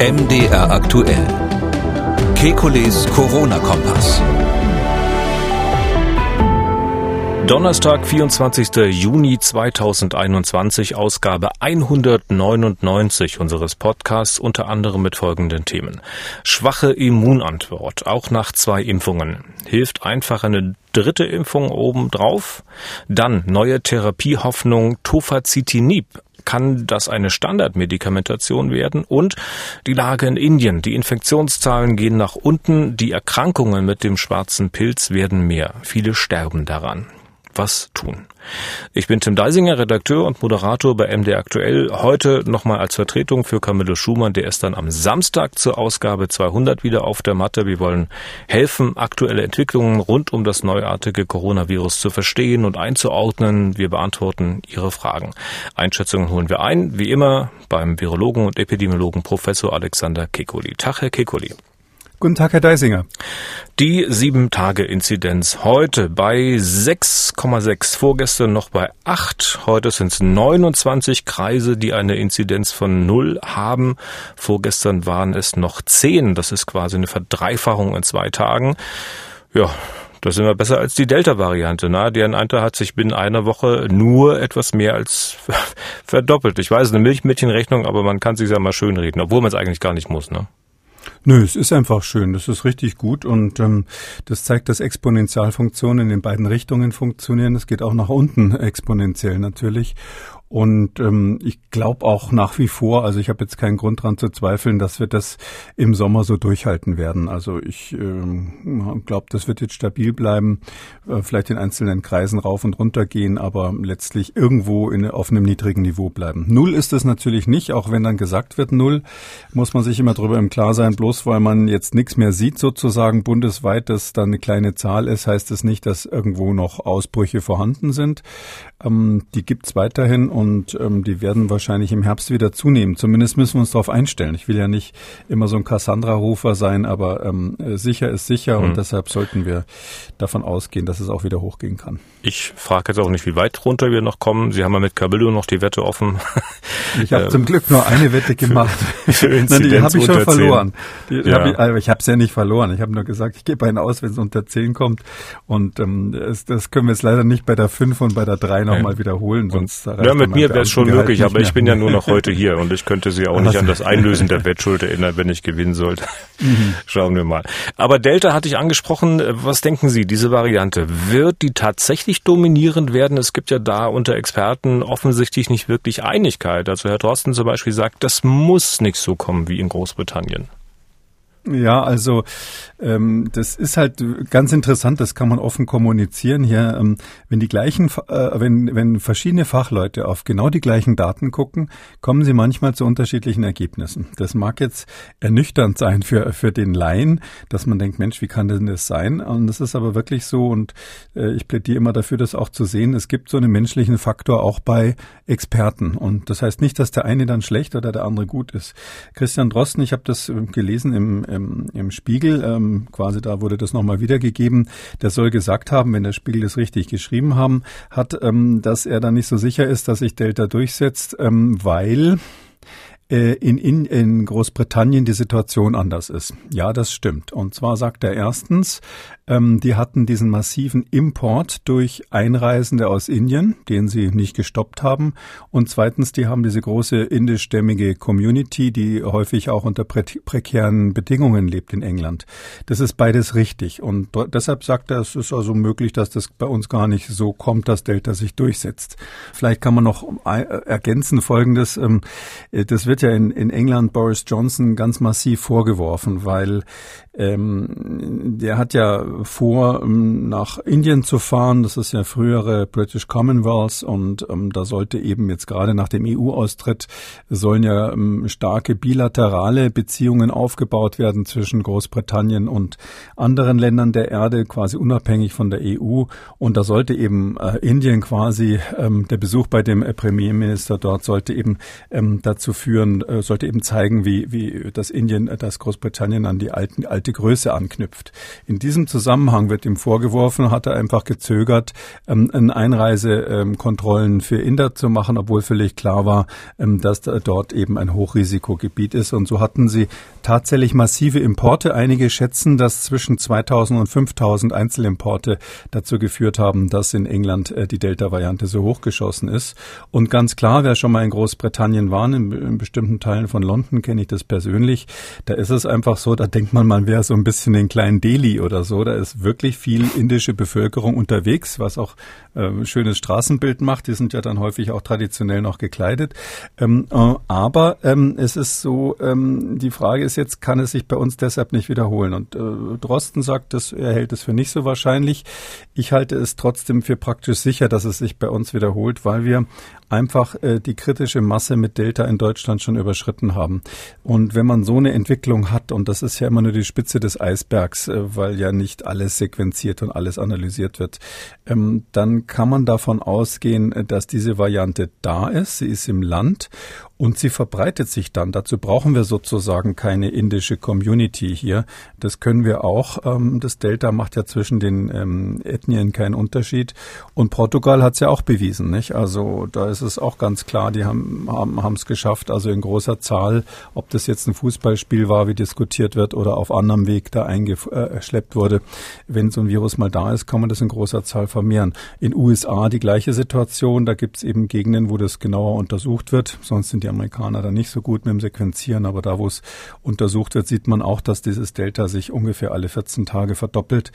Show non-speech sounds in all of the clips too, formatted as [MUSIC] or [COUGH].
MDR aktuell. Kekules Corona-Kompass. Donnerstag, 24. Juni 2021, Ausgabe 199 unseres Podcasts, unter anderem mit folgenden Themen. Schwache Immunantwort, auch nach zwei Impfungen. Hilft einfach eine dritte Impfung obendrauf? Dann neue Therapiehoffnung Tofacitinib kann das eine Standardmedikamentation werden und die Lage in Indien. Die Infektionszahlen gehen nach unten, die Erkrankungen mit dem schwarzen Pilz werden mehr. Viele sterben daran was tun. Ich bin Tim Deisinger, Redakteur und Moderator bei MD Aktuell. Heute nochmal als Vertretung für Camillo Schumann. Der ist dann am Samstag zur Ausgabe 200 wieder auf der Matte. Wir wollen helfen, aktuelle Entwicklungen rund um das neuartige Coronavirus zu verstehen und einzuordnen. Wir beantworten Ihre Fragen. Einschätzungen holen wir ein, wie immer, beim Virologen und Epidemiologen Professor Alexander Kekoli. Tag, Herr Kekoli. Guten Tag, Herr Deisinger. Die 7-Tage-Inzidenz heute bei 6,6, vorgestern noch bei 8. Heute sind es 29 Kreise, die eine Inzidenz von 0 haben. Vorgestern waren es noch 10. Das ist quasi eine Verdreifachung in zwei Tagen. Ja, das sind wir besser als die Delta-Variante. Ne? Deren Anteil hat sich binnen einer Woche nur etwas mehr als [LAUGHS] verdoppelt. Ich weiß, eine Milchmädchenrechnung, aber man kann sich ja mal schönreden, obwohl man es eigentlich gar nicht muss. Ne? Nö, es ist einfach schön. Das ist richtig gut und ähm, das zeigt, dass Exponentialfunktionen in beiden Richtungen funktionieren. Es geht auch nach unten exponentiell natürlich. Und ähm, ich glaube auch nach wie vor, also ich habe jetzt keinen Grund dran zu zweifeln, dass wir das im Sommer so durchhalten werden. Also ich ähm, glaube, das wird jetzt stabil bleiben, äh, vielleicht in einzelnen Kreisen rauf und runter gehen, aber letztlich irgendwo in, auf einem niedrigen Niveau bleiben. Null ist es natürlich nicht, auch wenn dann gesagt wird Null, muss man sich immer drüber im Klar sein, bloß weil man jetzt nichts mehr sieht sozusagen bundesweit, dass da eine kleine Zahl ist, heißt es das nicht, dass irgendwo noch Ausbrüche vorhanden sind. Ähm, die gibt's weiterhin und ähm, die werden wahrscheinlich im Herbst wieder zunehmen. Zumindest müssen wir uns darauf einstellen. Ich will ja nicht immer so ein Cassandra-Rufer sein, aber ähm, sicher ist sicher mhm. und deshalb sollten wir davon ausgehen, dass es auch wieder hochgehen kann. Ich frage jetzt auch nicht, wie weit runter wir noch kommen. Sie haben ja mit Cabildo noch die Wette offen. [LAUGHS] Ich habe zum Glück nur eine Wette gemacht. Für, [LAUGHS] für Nein, die habe ich schon verloren. Die, ja. hab ich also ich habe es ja nicht verloren. Ich habe nur gesagt, ich gebe einen aus, wenn es unter 10 kommt. Und ähm, das, das können wir jetzt leider nicht bei der 5 und bei der 3 nochmal ja. wiederholen. Sonst ja, mit mir wäre es schon möglich, aber ich bin ja nur noch heute hier und ich könnte Sie auch nicht an das [LAUGHS] Einlösen der Wettschuld erinnern, wenn ich gewinnen sollte. Mhm. Schauen wir mal. Aber Delta hatte ich angesprochen. Was denken Sie, diese Variante, wird die tatsächlich dominierend werden? Es gibt ja da unter Experten offensichtlich nicht wirklich Einigkeit. Also Herr Drosten zum Beispiel sagt, das muss nicht so kommen wie in Großbritannien. Ja, also ähm, das ist halt ganz interessant, das kann man offen kommunizieren hier. Ähm, wenn die gleichen, äh, wenn, wenn verschiedene Fachleute auf genau die gleichen Daten gucken, kommen sie manchmal zu unterschiedlichen Ergebnissen. Das mag jetzt ernüchternd sein für, für den Laien, dass man denkt, Mensch, wie kann denn das sein? Und das ist aber wirklich so und äh, ich plädiere immer dafür, das auch zu sehen. Es gibt so einen menschlichen Faktor auch bei Experten. Und das heißt nicht, dass der eine dann schlecht oder der andere gut ist. Christian Drosten, ich habe das äh, gelesen im im, im Spiegel, ähm, quasi da wurde das nochmal wiedergegeben, der soll gesagt haben, wenn der Spiegel das richtig geschrieben haben, hat, ähm, dass er da nicht so sicher ist, dass sich Delta durchsetzt, ähm, weil äh, in, in, in Großbritannien die Situation anders ist. Ja, das stimmt. Und zwar sagt er erstens, ähm, die hatten diesen massiven Import durch Einreisende aus Indien, den sie nicht gestoppt haben. Und zweitens, die haben diese große indischstämmige Community, die häufig auch unter prä prekären Bedingungen lebt in England. Das ist beides richtig. Und deshalb sagt er, es ist also möglich, dass das bei uns gar nicht so kommt, dass Delta sich durchsetzt. Vielleicht kann man noch äh, ergänzen Folgendes. Ähm, äh, das wird ja in, in England Boris Johnson ganz massiv vorgeworfen, weil ähm, der hat ja vor, ähm, nach Indien zu fahren. Das ist ja frühere British Commonwealth und ähm, da sollte eben jetzt gerade nach dem EU-Austritt sollen ja ähm, starke bilaterale Beziehungen aufgebaut werden zwischen Großbritannien und anderen Ländern der Erde, quasi unabhängig von der EU. Und da sollte eben äh, Indien quasi, ähm, der Besuch bei dem äh, Premierminister dort sollte eben ähm, dazu führen, äh, sollte eben zeigen, wie, wie das Indien, äh, das Großbritannien an die alten, alte Größe anknüpft. In diesem Zusammenhang Zusammenhang wird ihm vorgeworfen, hat er einfach gezögert, ähm, Einreisekontrollen für Inder zu machen, obwohl völlig klar war, ähm, dass dort eben ein Hochrisikogebiet ist. Und so hatten sie tatsächlich massive Importe. Einige schätzen, dass zwischen 2000 und 5000 Einzelimporte dazu geführt haben, dass in England äh, die Delta-Variante so hochgeschossen ist. Und ganz klar, wer schon mal in Großbritannien war, in, in bestimmten Teilen von London kenne ich das persönlich, da ist es einfach so, da denkt man, man wäre so ein bisschen in kleinen Delhi oder so. Da ist wirklich viel indische Bevölkerung unterwegs, was auch äh, schönes Straßenbild macht. Die sind ja dann häufig auch traditionell noch gekleidet. Ähm, äh, aber ähm, es ist so, ähm, die Frage ist jetzt, kann es sich bei uns deshalb nicht wiederholen? Und äh, Drosten sagt, dass er hält es für nicht so wahrscheinlich. Ich halte es trotzdem für praktisch sicher, dass es sich bei uns wiederholt, weil wir einfach äh, die kritische Masse mit Delta in Deutschland schon überschritten haben. Und wenn man so eine Entwicklung hat, und das ist ja immer nur die Spitze des Eisbergs, äh, weil ja nicht alles sequenziert und alles analysiert wird, ähm, dann kann man davon ausgehen, äh, dass diese Variante da ist. Sie ist im Land und sie verbreitet sich dann. Dazu brauchen wir sozusagen keine indische Community hier. Das können wir auch. Ähm, das Delta macht ja zwischen den ähm, Ethnien keinen Unterschied. Und Portugal hat es ja auch bewiesen, nicht? Also da ist es auch ganz klar, die haben haben es geschafft, also in großer Zahl, ob das jetzt ein Fußballspiel war, wie diskutiert wird, oder auf anderem Weg da eingeschleppt wurde. Wenn so ein Virus mal da ist, kann man das in großer Zahl vermehren. In USA die gleiche Situation. Da gibt es eben Gegenden, wo das genauer untersucht wird. Sonst sind die Amerikaner da nicht so gut mit dem Sequenzieren, aber da, wo es untersucht wird, sieht man auch, dass dieses Delta sich ungefähr alle 14 Tage verdoppelt.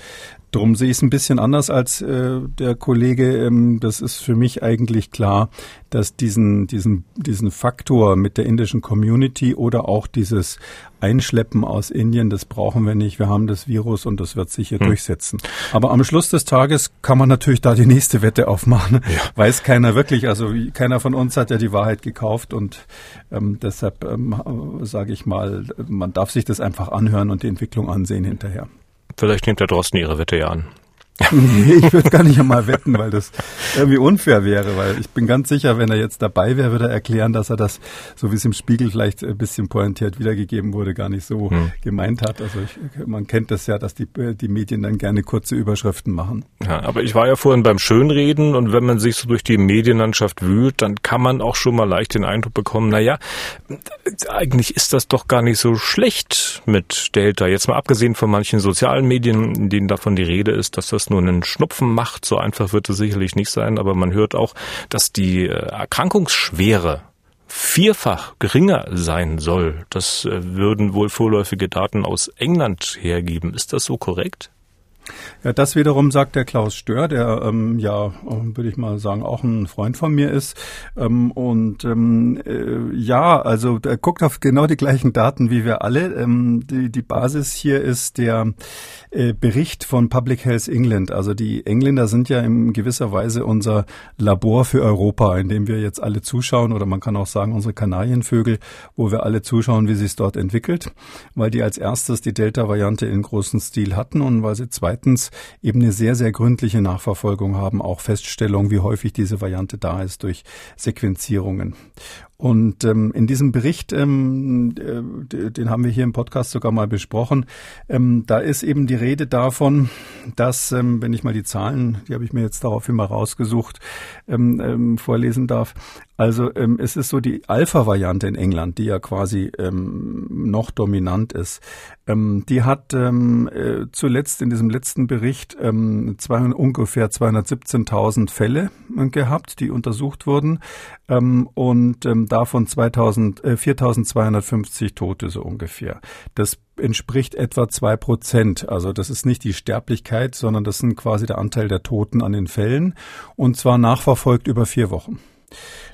Drum sehe ich es ein bisschen anders als äh, der Kollege. Ähm, das ist für mich eigentlich klar, dass diesen, diesen, diesen Faktor mit der indischen Community oder auch dieses Einschleppen aus Indien, das brauchen wir nicht. Wir haben das Virus und das wird sich hier hm. durchsetzen. Aber am Schluss des Tages kann man natürlich da die nächste Wette aufmachen. Ja. Weiß keiner wirklich. Also keiner von uns hat ja die Wahrheit gekauft und ähm, deshalb ähm, sage ich mal, man darf sich das einfach anhören und die Entwicklung ansehen hinterher. Vielleicht nimmt der Drosten Ihre Wette ja an. Nee, ich würde gar nicht einmal wetten, weil das irgendwie unfair wäre, weil ich bin ganz sicher, wenn er jetzt dabei wäre, würde er erklären, dass er das, so wie es im Spiegel vielleicht ein bisschen pointiert wiedergegeben wurde, gar nicht so hm. gemeint hat. Also ich, man kennt das ja, dass die, die Medien dann gerne kurze Überschriften machen. Ja, aber ich war ja vorhin beim Schönreden und wenn man sich so durch die Medienlandschaft wühlt, dann kann man auch schon mal leicht den Eindruck bekommen, na ja, eigentlich ist das doch gar nicht so schlecht mit Delta. Jetzt mal abgesehen von manchen sozialen Medien, in denen davon die Rede ist, dass das nur einen Schnupfen macht. So einfach wird es sicherlich nicht sein, aber man hört auch, dass die äh, Erkrankungsschwere vierfach geringer sein soll. Das äh, würden wohl vorläufige Daten aus England hergeben. Ist das so korrekt? Ja, das wiederum sagt der Klaus Stör, der ähm, ja, würde ich mal sagen, auch ein Freund von mir ist. Ähm, und ähm, äh, ja, also er guckt auf genau die gleichen Daten wie wir alle. Ähm, die, die Basis hier ist der äh, Bericht von Public Health England. Also die Engländer sind ja in gewisser Weise unser Labor für Europa, in dem wir jetzt alle zuschauen, oder man kann auch sagen, unsere Kanarienvögel, wo wir alle zuschauen, wie sich es dort entwickelt, weil die als erstes die Delta-Variante in großen Stil hatten und weil sie zweitens eben eine sehr, sehr gründliche Nachverfolgung haben, auch Feststellung, wie häufig diese Variante da ist durch Sequenzierungen. Und ähm, in diesem Bericht, ähm, äh, den haben wir hier im Podcast sogar mal besprochen, ähm, da ist eben die Rede davon, dass, ähm, wenn ich mal die Zahlen, die habe ich mir jetzt daraufhin mal rausgesucht, ähm, ähm, vorlesen darf. Also ähm, es ist so die Alpha-Variante in England, die ja quasi ähm, noch dominant ist. Ähm, die hat ähm, äh, zuletzt in diesem letzten Bericht ähm, zwei, ungefähr 217.000 Fälle äh, gehabt, die untersucht wurden. Ähm, und ähm, davon 2000, äh, 4.250 Tote so ungefähr. Das entspricht etwa zwei Prozent. Also das ist nicht die Sterblichkeit, sondern das sind quasi der Anteil der Toten an den Fällen und zwar nachverfolgt über vier Wochen.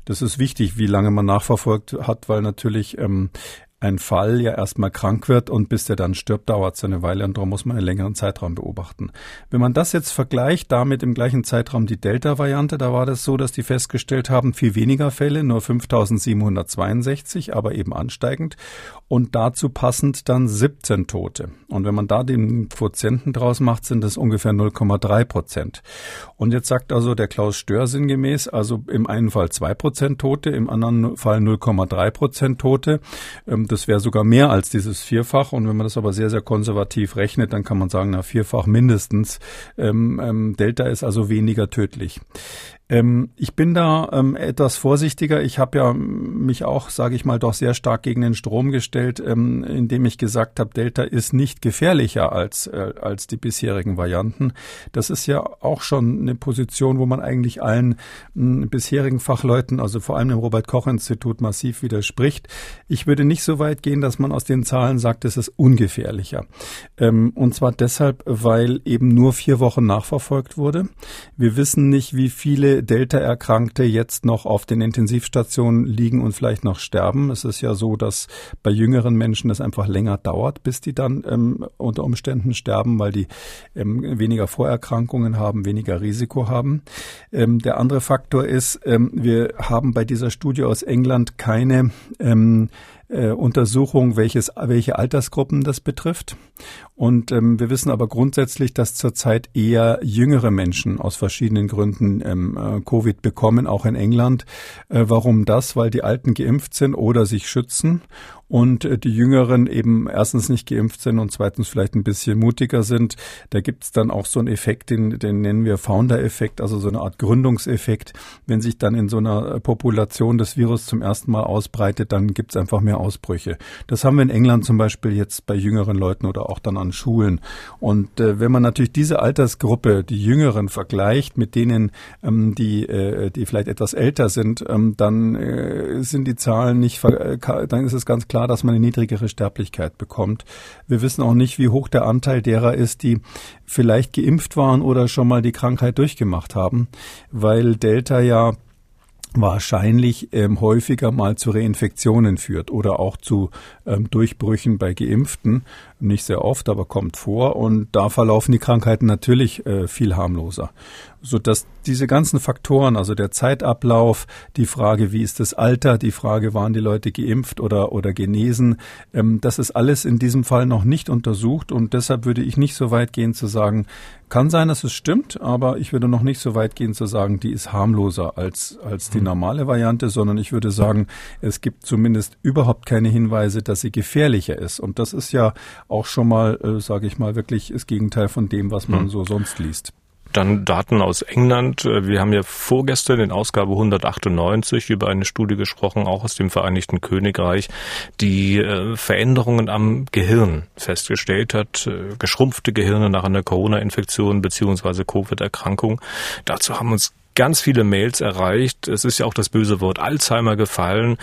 Das ist wichtig, wie lange man nachverfolgt hat, weil natürlich ähm, ein Fall ja erstmal krank wird und bis der dann stirbt, dauert es eine Weile und darum muss man einen längeren Zeitraum beobachten. Wenn man das jetzt vergleicht, damit im gleichen Zeitraum die Delta-Variante, da war das so, dass die festgestellt haben, viel weniger Fälle, nur 5762, aber eben ansteigend und dazu passend dann 17 Tote. Und wenn man da den Quotienten draus macht, sind das ungefähr 0,3 Prozent. Und jetzt sagt also der Klaus Stör sinngemäß, also im einen Fall zwei Prozent Tote, im anderen Fall 0,3 Prozent Tote. Ähm, das wäre sogar mehr als dieses Vierfach. Und wenn man das aber sehr, sehr konservativ rechnet, dann kann man sagen, na, Vierfach mindestens. Ähm, ähm, Delta ist also weniger tödlich. Ich bin da etwas vorsichtiger. Ich habe ja mich auch, sage ich mal, doch sehr stark gegen den Strom gestellt, ähm, indem ich gesagt habe, Delta ist nicht gefährlicher als, äh, als die bisherigen Varianten. Das ist ja auch schon eine Position, wo man eigentlich allen mh, bisherigen Fachleuten, also vor allem im Robert-Koch-Institut, massiv widerspricht. Ich würde nicht so weit gehen, dass man aus den Zahlen sagt, es ist ungefährlicher. Ähm, und zwar deshalb, weil eben nur vier Wochen nachverfolgt wurde. Wir wissen nicht, wie viele Delta-Erkrankte jetzt noch auf den Intensivstationen liegen und vielleicht noch sterben. Es ist ja so, dass bei jüngeren Menschen das einfach länger dauert, bis die dann ähm, unter Umständen sterben, weil die ähm, weniger Vorerkrankungen haben, weniger Risiko haben. Ähm, der andere Faktor ist, ähm, wir haben bei dieser Studie aus England keine ähm, äh, Untersuchung, welches, welche Altersgruppen das betrifft. Und ähm, wir wissen aber grundsätzlich, dass zurzeit eher jüngere Menschen aus verschiedenen Gründen ähm, äh, Covid bekommen, auch in England. Äh, warum das? Weil die Alten geimpft sind oder sich schützen und äh, die Jüngeren eben erstens nicht geimpft sind und zweitens vielleicht ein bisschen mutiger sind. Da gibt es dann auch so einen Effekt, den, den nennen wir Founder-Effekt, also so eine Art Gründungseffekt. Wenn sich dann in so einer Population das Virus zum ersten Mal ausbreitet, dann gibt es einfach mehr Ausbrüche. Das haben wir in England zum Beispiel jetzt bei jüngeren Leuten oder auch dann an Schulen. Und äh, wenn man natürlich diese Altersgruppe, die Jüngeren, vergleicht mit denen, ähm, die, äh, die vielleicht etwas älter sind, ähm, dann äh, sind die Zahlen nicht, äh, dann ist es ganz klar, klar, dass man eine niedrigere Sterblichkeit bekommt. Wir wissen auch nicht, wie hoch der Anteil derer ist, die vielleicht geimpft waren oder schon mal die Krankheit durchgemacht haben, weil Delta ja wahrscheinlich ähm, häufiger mal zu Reinfektionen führt oder auch zu ähm, Durchbrüchen bei Geimpften. Nicht sehr oft, aber kommt vor. Und da verlaufen die Krankheiten natürlich äh, viel harmloser so dass diese ganzen Faktoren, also der Zeitablauf, die Frage, wie ist das Alter, die Frage, waren die Leute geimpft oder, oder genesen, ähm, das ist alles in diesem Fall noch nicht untersucht und deshalb würde ich nicht so weit gehen zu sagen, kann sein, dass es stimmt, aber ich würde noch nicht so weit gehen zu sagen, die ist harmloser als, als die hm. normale Variante, sondern ich würde sagen, es gibt zumindest überhaupt keine Hinweise, dass sie gefährlicher ist. Und das ist ja auch schon mal, äh, sage ich mal, wirklich das Gegenteil von dem, was man hm. so sonst liest. Dann Daten aus England. Wir haben ja vorgestern in Ausgabe 198 über eine Studie gesprochen, auch aus dem Vereinigten Königreich, die äh, Veränderungen am Gehirn festgestellt hat, äh, geschrumpfte Gehirne nach einer Corona-Infektion beziehungsweise Covid-Erkrankung. Dazu haben uns ganz viele Mails erreicht. Es ist ja auch das böse Wort Alzheimer gefallen.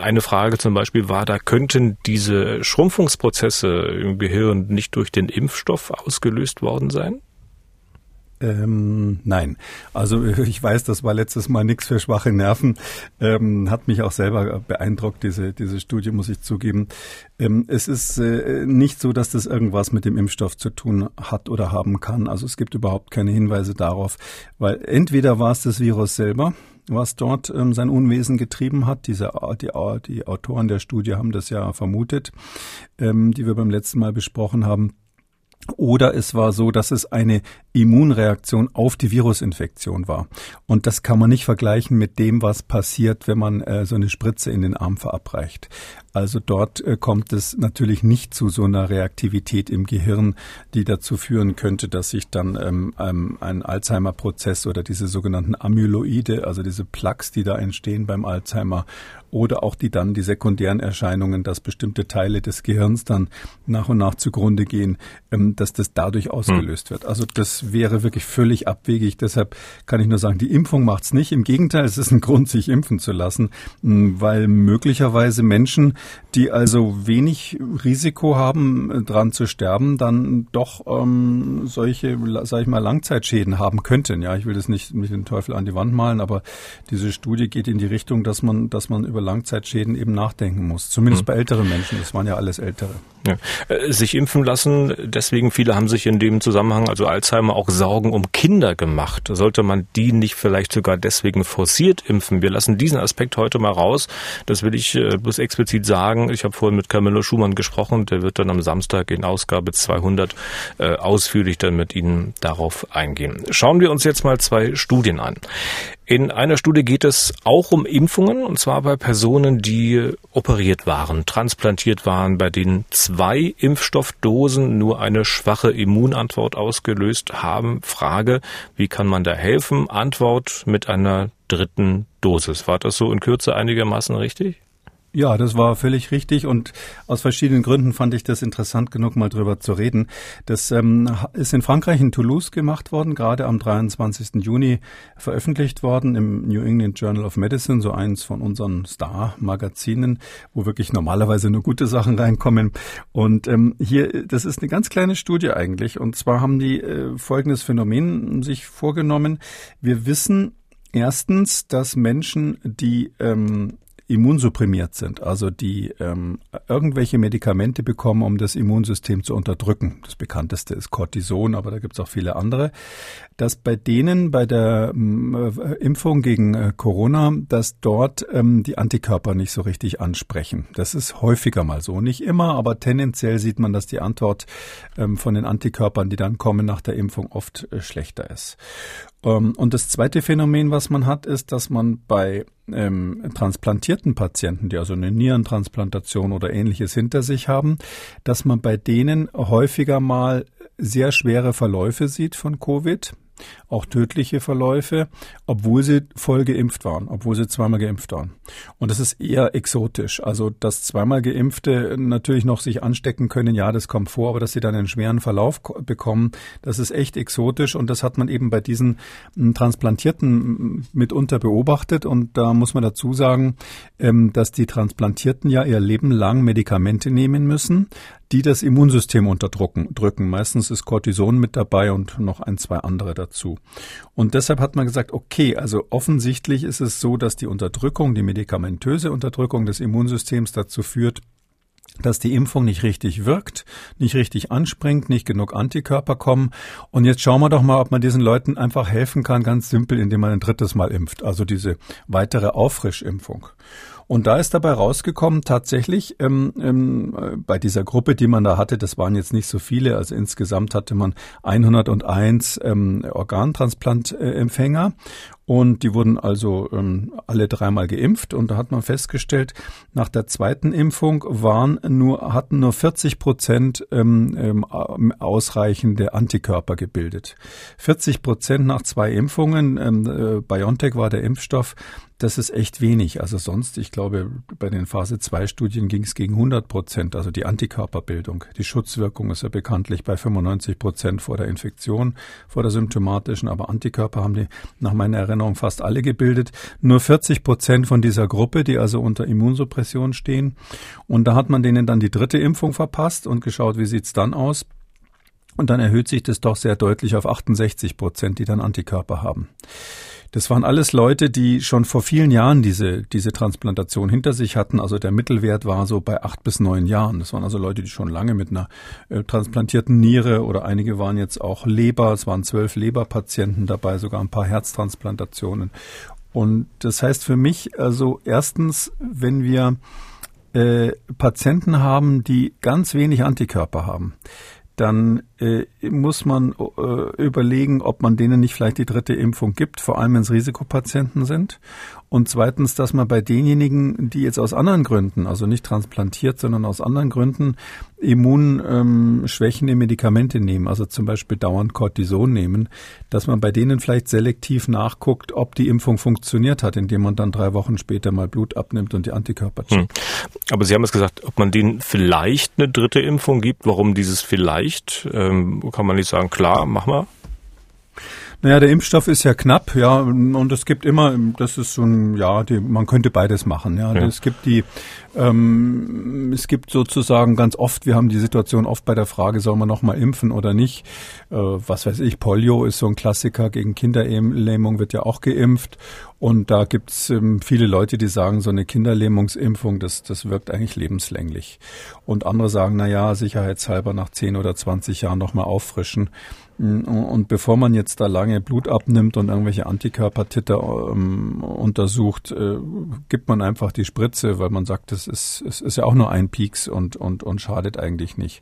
Eine Frage zum Beispiel war, da könnten diese Schrumpfungsprozesse im Gehirn nicht durch den Impfstoff ausgelöst worden sein? Ähm, nein, also [LAUGHS] ich weiß, das war letztes Mal nichts für schwache Nerven. Ähm, hat mich auch selber beeindruckt, diese, diese Studie, muss ich zugeben. Ähm, es ist äh, nicht so, dass das irgendwas mit dem Impfstoff zu tun hat oder haben kann. Also es gibt überhaupt keine Hinweise darauf, weil entweder war es das Virus selber, was dort ähm, sein Unwesen getrieben hat. Diese, die, die Autoren der Studie haben das ja vermutet, ähm, die wir beim letzten Mal besprochen haben. Oder es war so, dass es eine Immunreaktion auf die Virusinfektion war. Und das kann man nicht vergleichen mit dem, was passiert, wenn man äh, so eine Spritze in den Arm verabreicht. Also dort äh, kommt es natürlich nicht zu so einer Reaktivität im Gehirn, die dazu führen könnte, dass sich dann ähm, ähm, ein Alzheimer-Prozess oder diese sogenannten Amyloide, also diese Plaques, die da entstehen beim Alzheimer, oder auch die dann die sekundären Erscheinungen, dass bestimmte Teile des Gehirns dann nach und nach zugrunde gehen, ähm, dass das dadurch ausgelöst hm. wird. Also das wäre wirklich völlig abwegig. Deshalb kann ich nur sagen, die Impfung macht's nicht. Im Gegenteil, es ist ein Grund, sich impfen zu lassen, weil möglicherweise Menschen, die also wenig Risiko haben, äh, dran zu sterben, dann doch ähm, solche, sage ich mal, Langzeitschäden haben könnten. Ja, ich will das nicht mit dem Teufel an die Wand malen, aber diese Studie geht in die Richtung, dass man, dass man über Langzeitschäden eben nachdenken muss. Zumindest mhm. bei älteren Menschen. Das waren ja alles Ältere. Ja. Äh, sich impfen lassen, deswegen viele haben sich in dem Zusammenhang, also Alzheimer, auch Sorgen um Kinder gemacht. Sollte man die nicht vielleicht sogar deswegen forciert impfen? Wir lassen diesen Aspekt heute mal raus. Das will ich äh, bloß explizit sagen. Ich habe vorhin mit Camillo Schumann gesprochen. Der wird dann am Samstag in Ausgabe 200 äh, ausführlich dann mit Ihnen darauf eingehen. Schauen wir uns jetzt mal zwei Studien an. In einer Studie geht es auch um Impfungen, und zwar bei Personen, die operiert waren, transplantiert waren, bei denen zwei Impfstoffdosen nur eine schwache Immunantwort ausgelöst haben. Frage, wie kann man da helfen? Antwort mit einer dritten Dosis. War das so in Kürze einigermaßen richtig? Ja, das war völlig richtig und aus verschiedenen Gründen fand ich das interessant genug, mal drüber zu reden. Das ähm, ist in Frankreich in Toulouse gemacht worden, gerade am 23. Juni veröffentlicht worden im New England Journal of Medicine, so eins von unseren Star-Magazinen, wo wirklich normalerweise nur gute Sachen reinkommen. Und ähm, hier, das ist eine ganz kleine Studie eigentlich. Und zwar haben die äh, folgendes Phänomen sich vorgenommen. Wir wissen erstens, dass Menschen, die ähm, immunsupprimiert sind, also die ähm, irgendwelche Medikamente bekommen, um das Immunsystem zu unterdrücken. Das bekannteste ist Cortison, aber da gibt es auch viele andere. Dass bei denen bei der äh, Impfung gegen äh, Corona, dass dort ähm, die Antikörper nicht so richtig ansprechen. Das ist häufiger mal so. Nicht immer, aber tendenziell sieht man, dass die Antwort ähm, von den Antikörpern, die dann kommen nach der Impfung, oft äh, schlechter ist. Ähm, und das zweite Phänomen, was man hat, ist, dass man bei ähm, transplantierten Patienten, die also eine Nierentransplantation oder ähnliches hinter sich haben, dass man bei denen häufiger mal sehr schwere Verläufe sieht von Covid auch tödliche Verläufe, obwohl sie voll geimpft waren, obwohl sie zweimal geimpft waren. Und das ist eher exotisch. Also, dass zweimal Geimpfte natürlich noch sich anstecken können, ja, das kommt vor, aber dass sie dann einen schweren Verlauf bekommen, das ist echt exotisch und das hat man eben bei diesen Transplantierten mitunter beobachtet. Und da muss man dazu sagen, ähm, dass die Transplantierten ja ihr Leben lang Medikamente nehmen müssen, die das Immunsystem unterdrücken. Drücken. Meistens ist Cortison mit dabei und noch ein, zwei andere dazu. Und deshalb hat man gesagt, okay, also offensichtlich ist es so, dass die Unterdrückung, die medikamentöse Unterdrückung des Immunsystems dazu führt, dass die Impfung nicht richtig wirkt, nicht richtig anspringt, nicht genug Antikörper kommen. Und jetzt schauen wir doch mal, ob man diesen Leuten einfach helfen kann, ganz simpel, indem man ein drittes Mal impft. Also diese weitere Auffrischimpfung. Und da ist dabei rausgekommen, tatsächlich ähm, ähm, bei dieser Gruppe, die man da hatte, das waren jetzt nicht so viele, also insgesamt hatte man 101 ähm, Organtransplantempfänger und die wurden also ähm, alle dreimal geimpft und da hat man festgestellt, nach der zweiten Impfung waren nur, hatten nur 40 Prozent ähm, ähm, ausreichende Antikörper gebildet. 40 Prozent nach zwei Impfungen, ähm, äh, BioNTech war der Impfstoff, das ist echt wenig. Also sonst, ich glaube, bei den Phase 2 Studien ging es gegen 100 Prozent, also die Antikörperbildung. Die Schutzwirkung ist ja bekanntlich bei 95 Prozent vor der Infektion, vor der symptomatischen, aber Antikörper haben die nach meiner Erinnerung fast alle gebildet. Nur 40 Prozent von dieser Gruppe, die also unter Immunsuppression stehen. Und da hat man denen dann die dritte Impfung verpasst und geschaut, wie sieht's dann aus. Und dann erhöht sich das doch sehr deutlich auf 68 Prozent, die dann Antikörper haben. Das waren alles Leute, die schon vor vielen Jahren diese, diese Transplantation hinter sich hatten. Also der Mittelwert war so bei acht bis neun Jahren. Das waren also Leute, die schon lange mit einer äh, transplantierten Niere oder einige waren jetzt auch Leber. Es waren zwölf Leberpatienten dabei, sogar ein paar Herztransplantationen. Und das heißt für mich, also erstens, wenn wir äh, Patienten haben, die ganz wenig Antikörper haben, dann äh, muss man äh, überlegen, ob man denen nicht vielleicht die dritte Impfung gibt, vor allem wenn es Risikopatienten sind. Und zweitens, dass man bei denjenigen, die jetzt aus anderen Gründen, also nicht transplantiert, sondern aus anderen Gründen immunschwächende ähm, Medikamente nehmen, also zum Beispiel dauernd Cortison nehmen, dass man bei denen vielleicht selektiv nachguckt, ob die Impfung funktioniert hat, indem man dann drei Wochen später mal Blut abnimmt und die Antikörper checkt. Hm. Aber Sie haben es gesagt, ob man denen vielleicht eine dritte Impfung gibt. Warum dieses vielleicht? Ähm, kann man nicht sagen, klar, mach mal. Naja, der Impfstoff ist ja knapp, ja, und es gibt immer, das ist so ein, ja, die, man könnte beides machen, ja. ja. Es gibt die, ähm, es gibt sozusagen ganz oft, wir haben die Situation oft bei der Frage, soll man nochmal impfen oder nicht? Äh, was weiß ich, Polio ist so ein Klassiker, gegen Kinderlähmung wird ja auch geimpft. Und da gibt's ähm, viele Leute, die sagen, so eine Kinderlähmungsimpfung, das, das wirkt eigentlich lebenslänglich. Und andere sagen, na ja, sicherheitshalber nach 10 oder 20 Jahren nochmal auffrischen. Und bevor man jetzt da lange Blut abnimmt und irgendwelche Antikörpertitter ähm, untersucht, äh, gibt man einfach die Spritze, weil man sagt, es ist, es ist ja auch nur ein Pieks und, und, und schadet eigentlich nicht.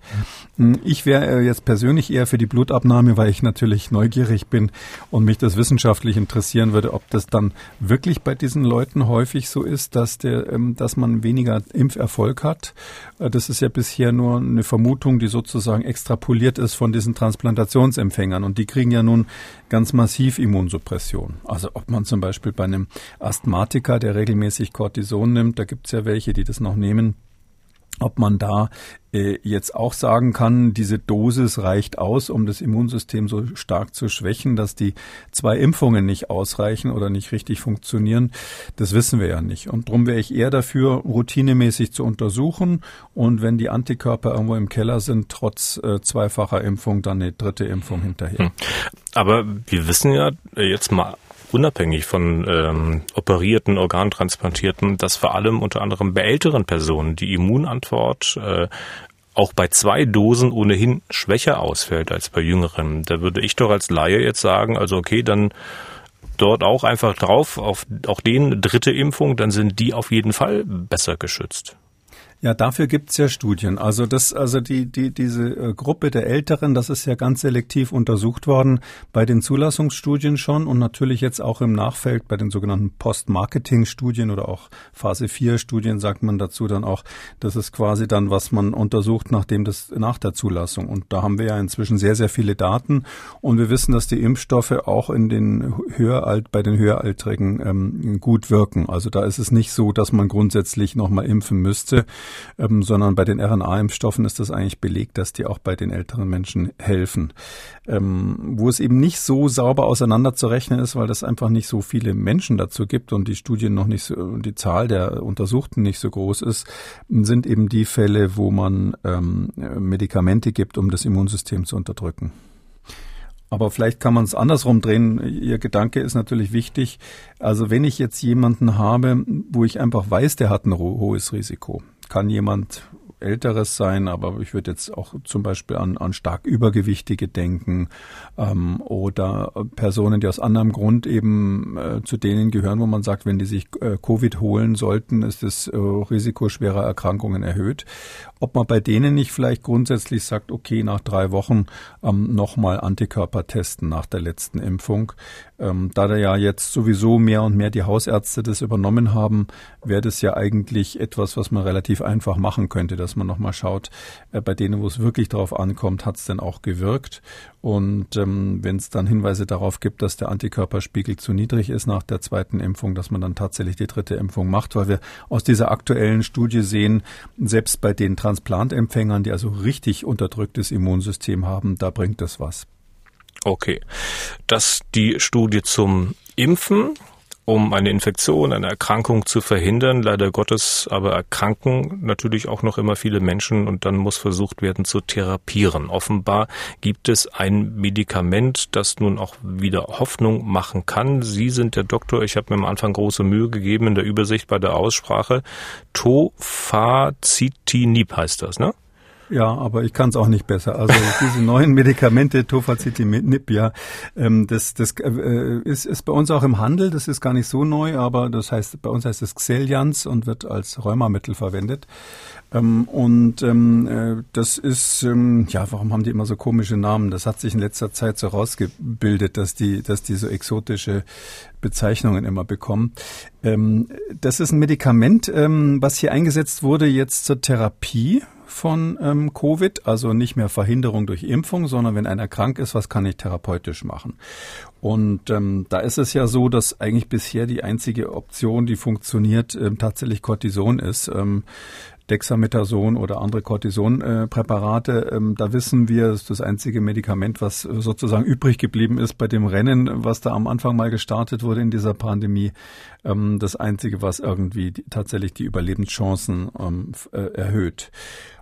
Ich wäre äh, jetzt persönlich eher für die Blutabnahme, weil ich natürlich neugierig bin und mich das wissenschaftlich interessieren würde, ob das dann wirklich bei diesen Leuten häufig so ist, dass der, ähm, dass man weniger Impferfolg hat. Äh, das ist ja bisher nur eine Vermutung, die sozusagen extrapoliert ist von diesen Transplantations Empfängern und die kriegen ja nun ganz massiv Immunsuppression. Also ob man zum Beispiel bei einem Asthmatiker, der regelmäßig Cortison nimmt, da gibt es ja welche, die das noch nehmen, ob man da äh, jetzt auch sagen kann, diese Dosis reicht aus, um das Immunsystem so stark zu schwächen, dass die zwei Impfungen nicht ausreichen oder nicht richtig funktionieren, das wissen wir ja nicht. Und darum wäre ich eher dafür, routinemäßig zu untersuchen und wenn die Antikörper irgendwo im Keller sind, trotz äh, zweifacher Impfung, dann eine dritte Impfung hinterher. Hm. Aber wir wissen ja jetzt mal unabhängig von ähm, operierten, organtransplantierten, dass vor allem unter anderem bei älteren Personen die Immunantwort äh, auch bei zwei Dosen ohnehin schwächer ausfällt als bei jüngeren. Da würde ich doch als Laie jetzt sagen, also okay, dann dort auch einfach drauf, auf auch den dritte Impfung, dann sind die auf jeden Fall besser geschützt. Ja, dafür gibt's ja Studien. Also das, also die, die, diese äh, Gruppe der Älteren, das ist ja ganz selektiv untersucht worden bei den Zulassungsstudien schon und natürlich jetzt auch im Nachfeld bei den sogenannten Post-Marketing-Studien oder auch Phase 4-Studien sagt man dazu dann auch, das ist quasi dann, was man untersucht, nachdem das nach der Zulassung. Und da haben wir ja inzwischen sehr, sehr viele Daten und wir wissen, dass die Impfstoffe auch in den höheralt, bei den Höheraltrigen ähm, gut wirken. Also da ist es nicht so, dass man grundsätzlich nochmal impfen müsste ähm, sondern bei den RNA-Impfstoffen ist das eigentlich belegt, dass die auch bei den älteren Menschen helfen. Ähm, wo es eben nicht so sauber auseinanderzurechnen ist, weil es einfach nicht so viele Menschen dazu gibt und die Studien noch nicht so, die Zahl der Untersuchten nicht so groß ist, sind eben die Fälle, wo man ähm, Medikamente gibt, um das Immunsystem zu unterdrücken. Aber vielleicht kann man es andersrum drehen. Ihr Gedanke ist natürlich wichtig. Also wenn ich jetzt jemanden habe, wo ich einfach weiß, der hat ein hohes Risiko, kann jemand Älteres sein, aber ich würde jetzt auch zum Beispiel an, an stark Übergewichtige denken ähm, oder Personen, die aus anderem Grund eben äh, zu denen gehören, wo man sagt, wenn die sich äh, Covid holen sollten, ist das äh, Risiko schwerer Erkrankungen erhöht. Ob man bei denen nicht vielleicht grundsätzlich sagt, okay, nach drei Wochen ähm, nochmal Antikörper testen nach der letzten Impfung. Ähm, da da ja jetzt sowieso mehr und mehr die Hausärzte das übernommen haben, wäre das ja eigentlich etwas, was man relativ einfach machen könnte, dass man nochmal schaut, äh, bei denen, wo es wirklich drauf ankommt, hat es denn auch gewirkt. Und ähm, wenn es dann Hinweise darauf gibt, dass der Antikörperspiegel zu niedrig ist nach der zweiten Impfung, dass man dann tatsächlich die dritte Impfung macht, weil wir aus dieser aktuellen Studie sehen, selbst bei den Transplantempfängern, die also richtig unterdrücktes Immunsystem haben, da bringt es was. Okay. Das die Studie zum Impfen um eine Infektion, eine Erkrankung zu verhindern. Leider Gottes aber erkranken natürlich auch noch immer viele Menschen und dann muss versucht werden zu therapieren. Offenbar gibt es ein Medikament, das nun auch wieder Hoffnung machen kann. Sie sind der Doktor. Ich habe mir am Anfang große Mühe gegeben in der Übersicht bei der Aussprache. Tofacitinib heißt das, ne? Ja, aber ich kann es auch nicht besser. Also [LAUGHS] diese neuen Medikamente, Tofacitinib, ja, ähm, das, das äh, ist, ist bei uns auch im Handel. Das ist gar nicht so neu, aber das heißt, bei uns heißt es Xelians und wird als Rheumamittel verwendet. Ähm, und ähm, äh, das ist, ähm, ja, warum haben die immer so komische Namen? Das hat sich in letzter Zeit so rausgebildet, dass die, dass die so exotische Bezeichnungen immer bekommen. Ähm, das ist ein Medikament, ähm, was hier eingesetzt wurde jetzt zur Therapie von ähm, Covid, also nicht mehr Verhinderung durch Impfung, sondern wenn einer krank ist, was kann ich therapeutisch machen? Und ähm, da ist es ja so, dass eigentlich bisher die einzige Option, die funktioniert, ähm, tatsächlich Cortison ist. Ähm, Dexamethason oder andere Cortisonpräparate. Ähm, da wissen wir, das ist das einzige Medikament, was sozusagen übrig geblieben ist bei dem Rennen, was da am Anfang mal gestartet wurde in dieser Pandemie. Ähm, das einzige, was irgendwie die, tatsächlich die Überlebenschancen ähm, äh, erhöht.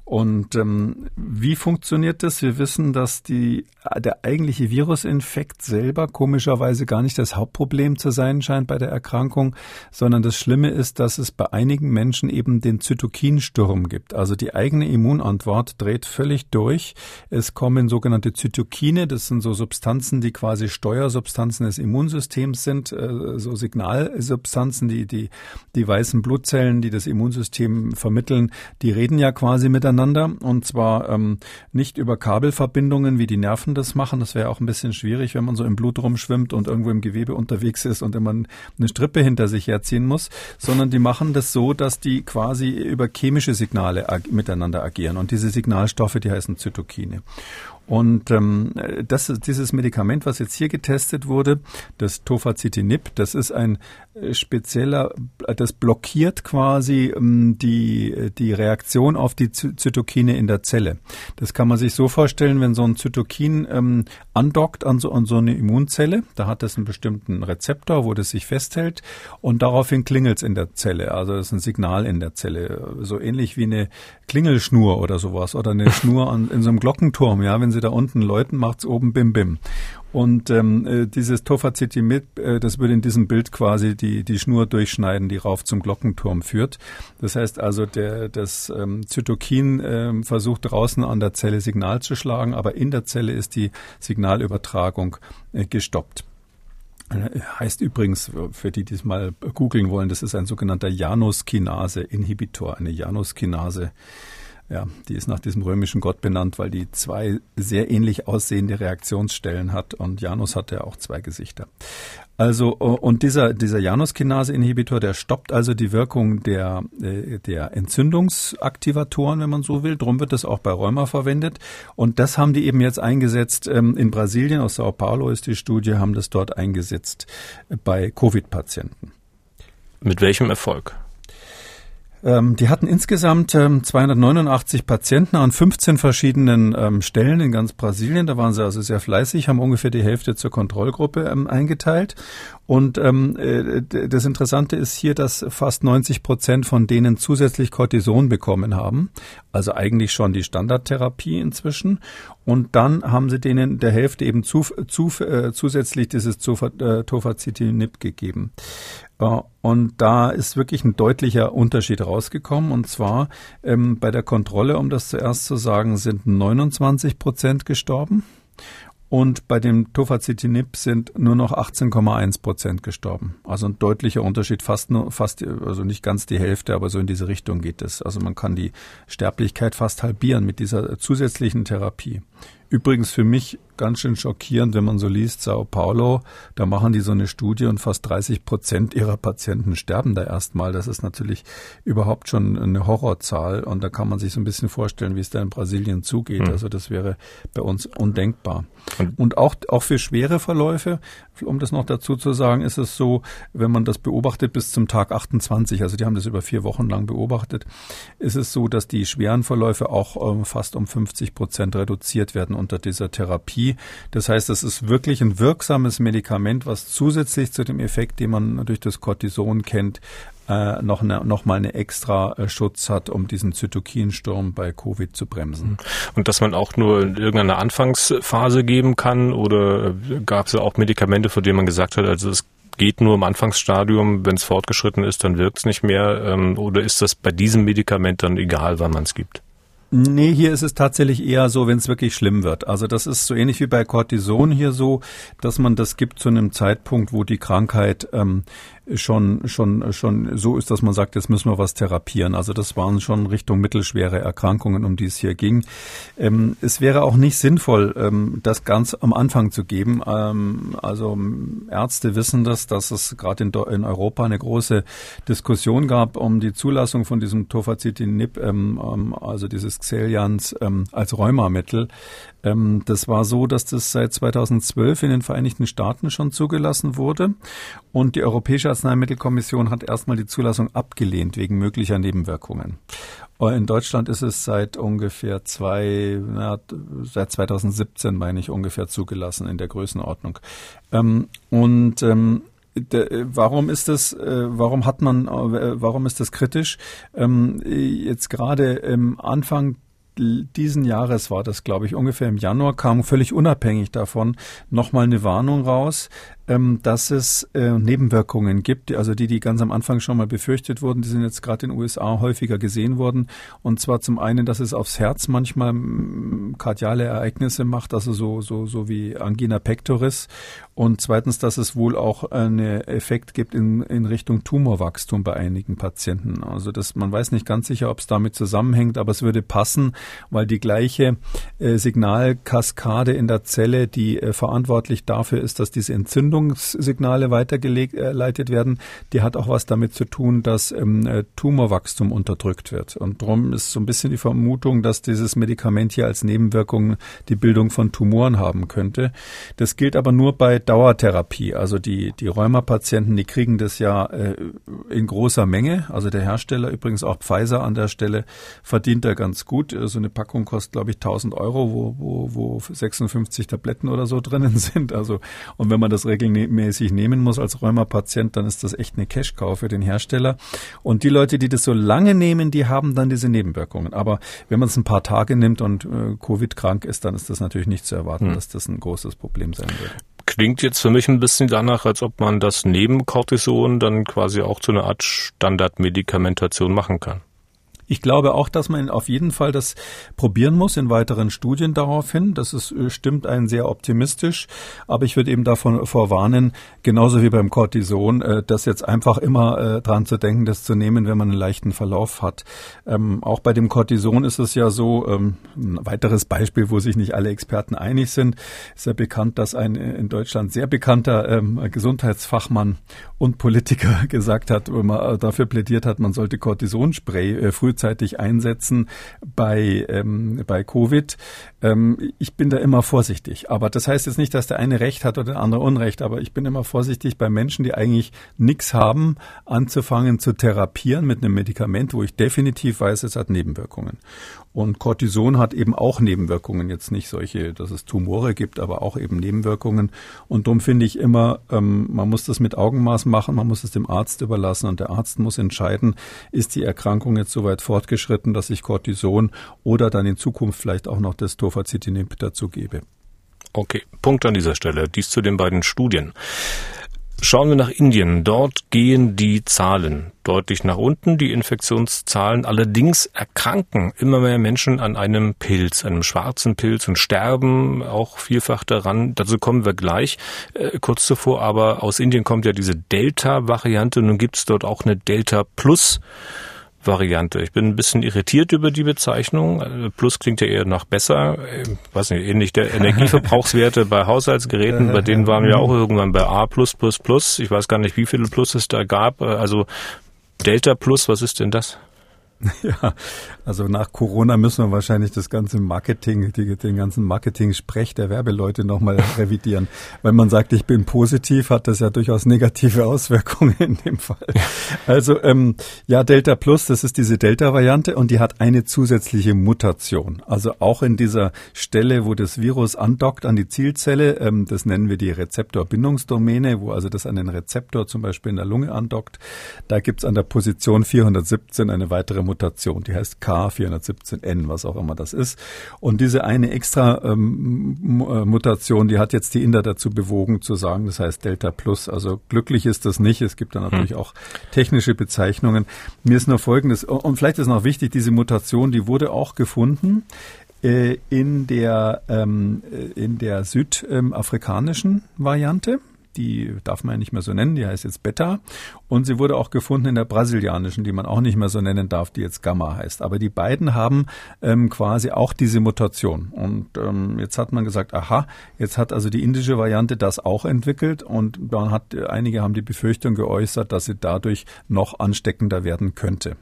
Und ähm, wie funktioniert das? Wir wissen, dass die, der eigentliche Virusinfekt selber komischerweise gar nicht das Hauptproblem zu sein scheint bei der Erkrankung, sondern das Schlimme ist, dass es bei einigen Menschen eben den Zytokinsturm gibt. Also die eigene Immunantwort dreht völlig durch. Es kommen sogenannte Zytokine, das sind so Substanzen, die quasi Steuersubstanzen des Immunsystems sind, äh, so Signalsubstanzen, die, die, die weißen Blutzellen, die das Immunsystem vermitteln, die reden ja quasi miteinander miteinander und zwar ähm, nicht über Kabelverbindungen, wie die Nerven das machen. Das wäre auch ein bisschen schwierig, wenn man so im Blut rumschwimmt und irgendwo im Gewebe unterwegs ist und immer eine Strippe hinter sich herziehen muss, sondern die machen das so, dass die quasi über chemische Signale ag miteinander agieren und diese Signalstoffe, die heißen Zytokine. Und ähm, das, dieses Medikament, was jetzt hier getestet wurde, das Tofacitinib, das ist ein äh, spezieller, das blockiert quasi ähm, die, die Reaktion auf die Zytokine in der Zelle. Das kann man sich so vorstellen, wenn so ein Zytokin ähm, andockt an so, an so eine Immunzelle, da hat das einen bestimmten Rezeptor, wo das sich festhält und daraufhin klingelt es in der Zelle. Also das ist ein Signal in der Zelle, so ähnlich wie eine Klingelschnur oder sowas oder eine [LAUGHS] Schnur an, in so einem Glockenturm, ja, wenn sie da unten läuten, macht's oben bim bim. Und ähm, äh, dieses Tofacitimib, äh, das würde in diesem Bild quasi die, die Schnur durchschneiden, die rauf zum Glockenturm führt. Das heißt also, der, das ähm, Zytokin ähm, versucht draußen an der Zelle Signal zu schlagen, aber in der Zelle ist die Signalübertragung äh, gestoppt. Äh, heißt übrigens, für die, die es mal googeln wollen, das ist ein sogenannter Januskinase-Inhibitor, eine Januskinase ja, die ist nach diesem römischen Gott benannt, weil die zwei sehr ähnlich aussehende Reaktionsstellen hat und Janus hat ja auch zwei Gesichter. Also und dieser dieser Januskinase-Inhibitor, der stoppt also die Wirkung der äh, der Entzündungsaktivatoren, wenn man so will. Drum wird das auch bei Rheuma verwendet. Und das haben die eben jetzt eingesetzt ähm, in Brasilien. Aus Sao Paulo ist die Studie, haben das dort eingesetzt bei Covid-Patienten. Mit welchem Erfolg? Ähm, die hatten insgesamt ähm, 289 Patienten an 15 verschiedenen ähm, Stellen in ganz Brasilien. Da waren sie also sehr fleißig, haben ungefähr die Hälfte zur Kontrollgruppe ähm, eingeteilt. Und ähm, äh, das Interessante ist hier, dass fast 90 Prozent von denen zusätzlich Cortison bekommen haben. Also eigentlich schon die Standardtherapie inzwischen. Und dann haben sie denen der Hälfte eben zu, zu, äh, zusätzlich dieses äh, Tofacitinib gegeben. Und da ist wirklich ein deutlicher Unterschied rausgekommen. Und zwar ähm, bei der Kontrolle, um das zuerst zu sagen, sind 29 Prozent gestorben. Und bei dem Tofacitinib sind nur noch 18,1 Prozent gestorben. Also ein deutlicher Unterschied, fast nur, fast, also nicht ganz die Hälfte, aber so in diese Richtung geht es. Also man kann die Sterblichkeit fast halbieren mit dieser zusätzlichen Therapie. Übrigens für mich ganz schön schockierend, wenn man so liest, Sao Paulo, da machen die so eine Studie und fast 30 Prozent ihrer Patienten sterben da erstmal. Das ist natürlich überhaupt schon eine Horrorzahl und da kann man sich so ein bisschen vorstellen, wie es da in Brasilien zugeht. Mhm. Also das wäre bei uns undenkbar. Und, auch, auch für schwere Verläufe, um das noch dazu zu sagen, ist es so, wenn man das beobachtet bis zum Tag 28, also die haben das über vier Wochen lang beobachtet, ist es so, dass die schweren Verläufe auch äh, fast um 50 Prozent reduziert werden unter dieser Therapie. Das heißt, es ist wirklich ein wirksames Medikament, was zusätzlich zu dem Effekt, den man durch das Cortison kennt, äh, noch, eine, noch mal eine extra äh, Schutz hat, um diesen Zytokinsturm bei Covid zu bremsen. Und dass man auch nur in irgendeiner Anfangsphase geben kann oder äh, gab es ja auch Medikamente, von denen man gesagt hat, also es geht nur im Anfangsstadium, wenn es fortgeschritten ist, dann wirkt es nicht mehr ähm, oder ist das bei diesem Medikament dann egal, wann man es gibt? Nee, hier ist es tatsächlich eher so, wenn es wirklich schlimm wird. Also das ist so ähnlich wie bei Cortison hier so, dass man das gibt zu einem Zeitpunkt, wo die Krankheit ähm, schon, schon, schon so ist, dass man sagt, jetzt müssen wir was therapieren. Also das waren schon Richtung mittelschwere Erkrankungen, um die es hier ging. Ähm, es wäre auch nicht sinnvoll, ähm, das ganz am Anfang zu geben. Ähm, also Ärzte wissen das, dass es gerade in, in, Europa eine große Diskussion gab um die Zulassung von diesem Tofacitinib, ähm, ähm, also dieses Xelians ähm, als Rheumamittel. Ähm, das war so, dass das seit 2012 in den Vereinigten Staaten schon zugelassen wurde und die Europäische Arzneimittelkommission hat erstmal die Zulassung abgelehnt wegen möglicher Nebenwirkungen. In Deutschland ist es seit ungefähr zwei, na, seit 2017 meine ich ungefähr zugelassen in der Größenordnung. Ähm, und ähm, warum ist das, äh, warum hat man, äh, warum ist das kritisch? Ähm, jetzt gerade im Anfang diesen Jahres war das, glaube ich, ungefähr im Januar, kam völlig unabhängig davon nochmal eine Warnung raus, ähm, dass es äh, Nebenwirkungen gibt, also die, die ganz am Anfang schon mal befürchtet wurden, die sind jetzt gerade in den USA häufiger gesehen worden. Und zwar zum einen, dass es aufs Herz manchmal kardiale Ereignisse macht, also so, so, so wie Angina pectoris. Und zweitens, dass es wohl auch einen Effekt gibt in, in Richtung Tumorwachstum bei einigen Patienten. Also das, man weiß nicht ganz sicher, ob es damit zusammenhängt, aber es würde passen, weil die gleiche äh, Signalkaskade in der Zelle, die äh, verantwortlich dafür ist, dass diese Entzündungssignale weitergeleitet äh, werden, die hat auch was damit zu tun, dass ähm, äh, Tumorwachstum unterdrückt wird. Und darum ist so ein bisschen die Vermutung, dass dieses Medikament hier als Nebenwirkung die Bildung von Tumoren haben könnte. Das gilt aber nur bei Dauertherapie. Also die, die Rheumapatienten, die kriegen das ja äh, in großer Menge. Also der Hersteller, übrigens auch Pfizer an der Stelle, verdient da ganz gut. So eine Packung kostet, glaube ich, 1000 Euro, wo, wo, wo 56 Tabletten oder so drinnen [LAUGHS] sind. Also, und wenn man das regelmäßig nehmen muss als Rheumapatient, dann ist das echt eine Cash-Cow für den Hersteller. Und die Leute, die das so lange nehmen, die haben dann diese Nebenwirkungen. Aber wenn man es ein paar Tage nimmt und äh, Covid-krank ist, dann ist das natürlich nicht zu erwarten, hm. dass das ein großes Problem sein wird klingt jetzt für mich ein bisschen danach, als ob man das neben Cortison dann quasi auch zu einer Art Standardmedikamentation machen kann. Ich glaube auch, dass man auf jeden Fall das probieren muss in weiteren Studien daraufhin. Das ist, äh, stimmt einen sehr optimistisch. Aber ich würde eben davon vorwarnen, genauso wie beim Cortison, äh, das jetzt einfach immer äh, dran zu denken, das zu nehmen, wenn man einen leichten Verlauf hat. Ähm, auch bei dem Cortison ist es ja so, ähm, ein weiteres Beispiel, wo sich nicht alle Experten einig sind, ist ja bekannt, dass ein in Deutschland sehr bekannter ähm, Gesundheitsfachmann und Politiker [LAUGHS] gesagt hat, wo man dafür plädiert hat, man sollte Cortisonspray früh frühzeitig einsetzen bei, ähm, bei Covid. Ähm, ich bin da immer vorsichtig. Aber das heißt jetzt nicht, dass der eine Recht hat oder der andere Unrecht. Aber ich bin immer vorsichtig bei Menschen, die eigentlich nichts haben, anzufangen zu therapieren mit einem Medikament, wo ich definitiv weiß, es hat Nebenwirkungen. Und Cortison hat eben auch Nebenwirkungen, jetzt nicht solche, dass es Tumore gibt, aber auch eben Nebenwirkungen. Und darum finde ich immer, ähm, man muss das mit Augenmaß machen, man muss es dem Arzt überlassen und der Arzt muss entscheiden, ist die Erkrankung jetzt so fortgeschritten, dass ich Cortison oder dann in Zukunft vielleicht auch noch das Tofacitinib dazu gebe. Okay, Punkt an dieser Stelle. Dies zu den beiden Studien. Schauen wir nach Indien. Dort gehen die Zahlen deutlich nach unten, die Infektionszahlen. Allerdings erkranken immer mehr Menschen an einem Pilz, einem schwarzen Pilz und sterben auch vielfach daran. Dazu kommen wir gleich. Äh, kurz zuvor aber aus Indien kommt ja diese Delta-Variante. Nun gibt es dort auch eine Delta Plus. Variante. Ich bin ein bisschen irritiert über die Bezeichnung. Äh, Plus klingt ja eher nach besser. Ich äh, weiß nicht, ähnlich der Energieverbrauchswerte [LAUGHS] bei Haushaltsgeräten, bei denen waren wir auch irgendwann bei A+++. Ich weiß gar nicht, wie viele Plus es da gab. Äh, also Delta Plus, was ist denn das? [LAUGHS] Ja, also nach Corona müssen wir wahrscheinlich das ganze Marketing, die, den ganzen Marketing-Sprech der Werbeleute nochmal [LAUGHS] revidieren. Wenn man sagt, ich bin positiv, hat das ja durchaus negative [LAUGHS] Auswirkungen in dem Fall. Also ähm, ja, Delta Plus, das ist diese Delta-Variante und die hat eine zusätzliche Mutation. Also auch in dieser Stelle, wo das Virus andockt an die Zielzelle, ähm, das nennen wir die Rezeptorbindungsdomäne, wo also das an den Rezeptor zum Beispiel in der Lunge andockt, da gibt's an der Position 417 eine weitere Mutation. Mutation, die heißt K417N, was auch immer das ist. Und diese eine extra ähm, äh, Mutation, die hat jetzt die Inder dazu bewogen zu sagen, das heißt Delta Plus. Also glücklich ist das nicht. Es gibt da natürlich hm. auch technische Bezeichnungen. Mir ist nur Folgendes, und vielleicht ist noch wichtig, diese Mutation, die wurde auch gefunden äh, in der, ähm, äh, in der südafrikanischen Variante die darf man ja nicht mehr so nennen, die heißt jetzt Beta. Und sie wurde auch gefunden in der brasilianischen, die man auch nicht mehr so nennen darf, die jetzt Gamma heißt. Aber die beiden haben ähm, quasi auch diese Mutation. Und ähm, jetzt hat man gesagt, aha, jetzt hat also die indische Variante das auch entwickelt und man hat, einige haben die Befürchtung geäußert, dass sie dadurch noch ansteckender werden könnte.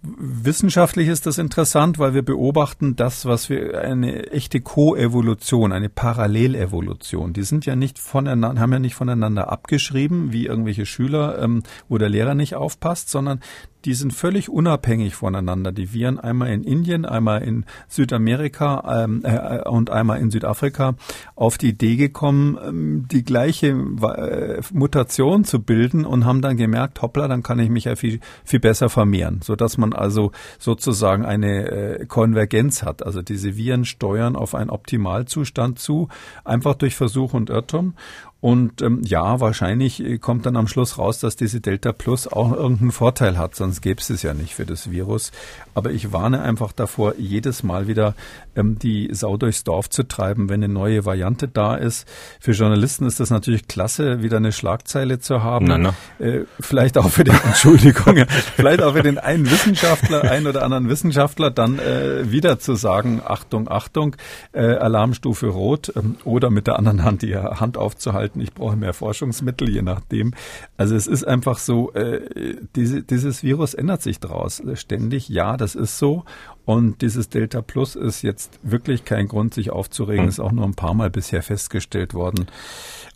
Wissenschaftlich ist das interessant, weil wir beobachten das, was wir eine echte Koevolution, eine Parallelevolution. Die sind ja nicht voneinander, haben ja nicht voneinander abgeschrieben, wie irgendwelche Schüler, ähm, wo der Lehrer nicht aufpasst, sondern die sind völlig unabhängig voneinander. Die Viren einmal in Indien, einmal in Südamerika ähm, äh, und einmal in Südafrika auf die Idee gekommen, ähm, die gleiche äh, Mutation zu bilden und haben dann gemerkt, hoppla, dann kann ich mich ja viel, viel besser vermehren, sodass man man also sozusagen eine äh, Konvergenz hat. Also diese Viren steuern auf einen Optimalzustand zu, einfach durch Versuch und Irrtum. Und ähm, ja, wahrscheinlich äh, kommt dann am Schluss raus, dass diese Delta Plus auch irgendeinen Vorteil hat, sonst gäbe es es ja nicht für das Virus. Aber ich warne einfach davor, jedes Mal wieder ähm, die Sau durchs Dorf zu treiben, wenn eine neue Variante da ist. Für Journalisten ist das natürlich klasse, wieder eine Schlagzeile zu haben. Na, na. Äh, vielleicht auch für den, [LAUGHS] Entschuldigung, vielleicht auch für den einen Wissenschaftler, einen oder anderen Wissenschaftler, dann äh, wieder zu sagen, Achtung, Achtung, äh, Alarmstufe Rot ähm, oder mit der anderen Hand die Hand aufzuhalten halten, ich brauche mehr Forschungsmittel, je nachdem. Also es ist einfach so, äh, diese, dieses Virus ändert sich draus ständig. Ja, das ist so. Und dieses Delta Plus ist jetzt wirklich kein Grund, sich aufzuregen. Mhm. Ist auch nur ein paar Mal bisher festgestellt worden.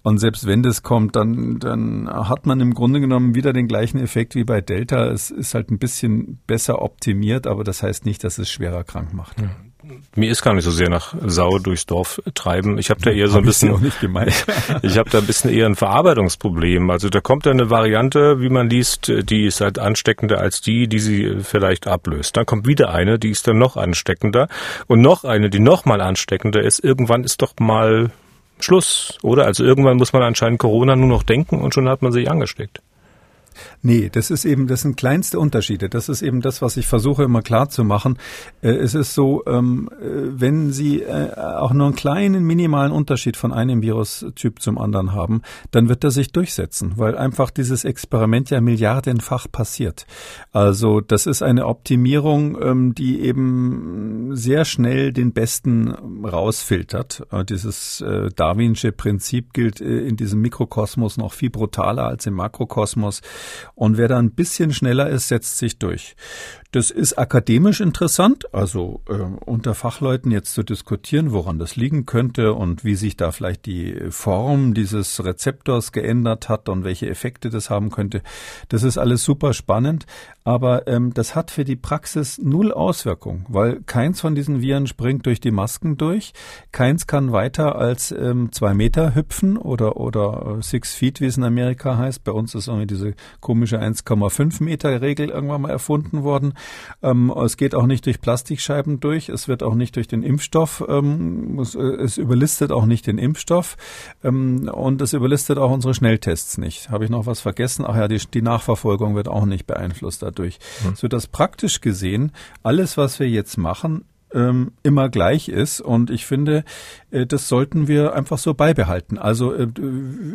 Und selbst wenn das kommt, dann, dann hat man im Grunde genommen wieder den gleichen Effekt wie bei Delta. Es ist halt ein bisschen besser optimiert, aber das heißt nicht, dass es schwerer krank macht. Mhm mir ist gar nicht so sehr nach Sau durchs Dorf treiben. Ich habe da eher so ein bisschen, [LAUGHS] ich habe da ein bisschen eher ein Verarbeitungsproblem. Also da kommt da eine Variante, wie man liest, die ist halt ansteckender als die, die sie vielleicht ablöst. Dann kommt wieder eine, die ist dann noch ansteckender und noch eine, die noch mal ansteckender ist. Irgendwann ist doch mal Schluss, oder? Also irgendwann muss man anscheinend Corona nur noch denken und schon hat man sich angesteckt. Nee, das ist eben, das sind kleinste Unterschiede. Das ist eben das, was ich versuche immer klar zu machen. Äh, es ist so, ähm, äh, wenn Sie äh, auch nur einen kleinen minimalen Unterschied von einem Virustyp zum anderen haben, dann wird er sich durchsetzen, weil einfach dieses Experiment ja milliardenfach passiert. Also das ist eine Optimierung, ähm, die eben sehr schnell den Besten rausfiltert. Dieses Darwinsche Prinzip gilt in diesem Mikrokosmos noch viel brutaler als im Makrokosmos. Und wer da ein bisschen schneller ist, setzt sich durch. Das ist akademisch interessant, also äh, unter Fachleuten jetzt zu diskutieren, woran das liegen könnte und wie sich da vielleicht die Form dieses Rezeptors geändert hat und welche Effekte das haben könnte. Das ist alles super spannend, aber ähm, das hat für die Praxis null Auswirkung, weil keins von diesen Viren springt durch die Masken durch, keins kann weiter als ähm, zwei Meter hüpfen oder oder äh, six feet, wie es in Amerika heißt. Bei uns ist irgendwie diese komische 1,5 Meter Regel irgendwann mal erfunden worden. Ähm, es geht auch nicht durch Plastikscheiben durch. Es wird auch nicht durch den Impfstoff. Ähm, es, äh, es, überlistet auch nicht den Impfstoff. Ähm, und es überlistet auch unsere Schnelltests nicht. Habe ich noch was vergessen? Ach ja, die, die Nachverfolgung wird auch nicht beeinflusst dadurch. Mhm. So dass praktisch gesehen alles, was wir jetzt machen, ähm, immer gleich ist. Und ich finde, das sollten wir einfach so beibehalten. Also äh,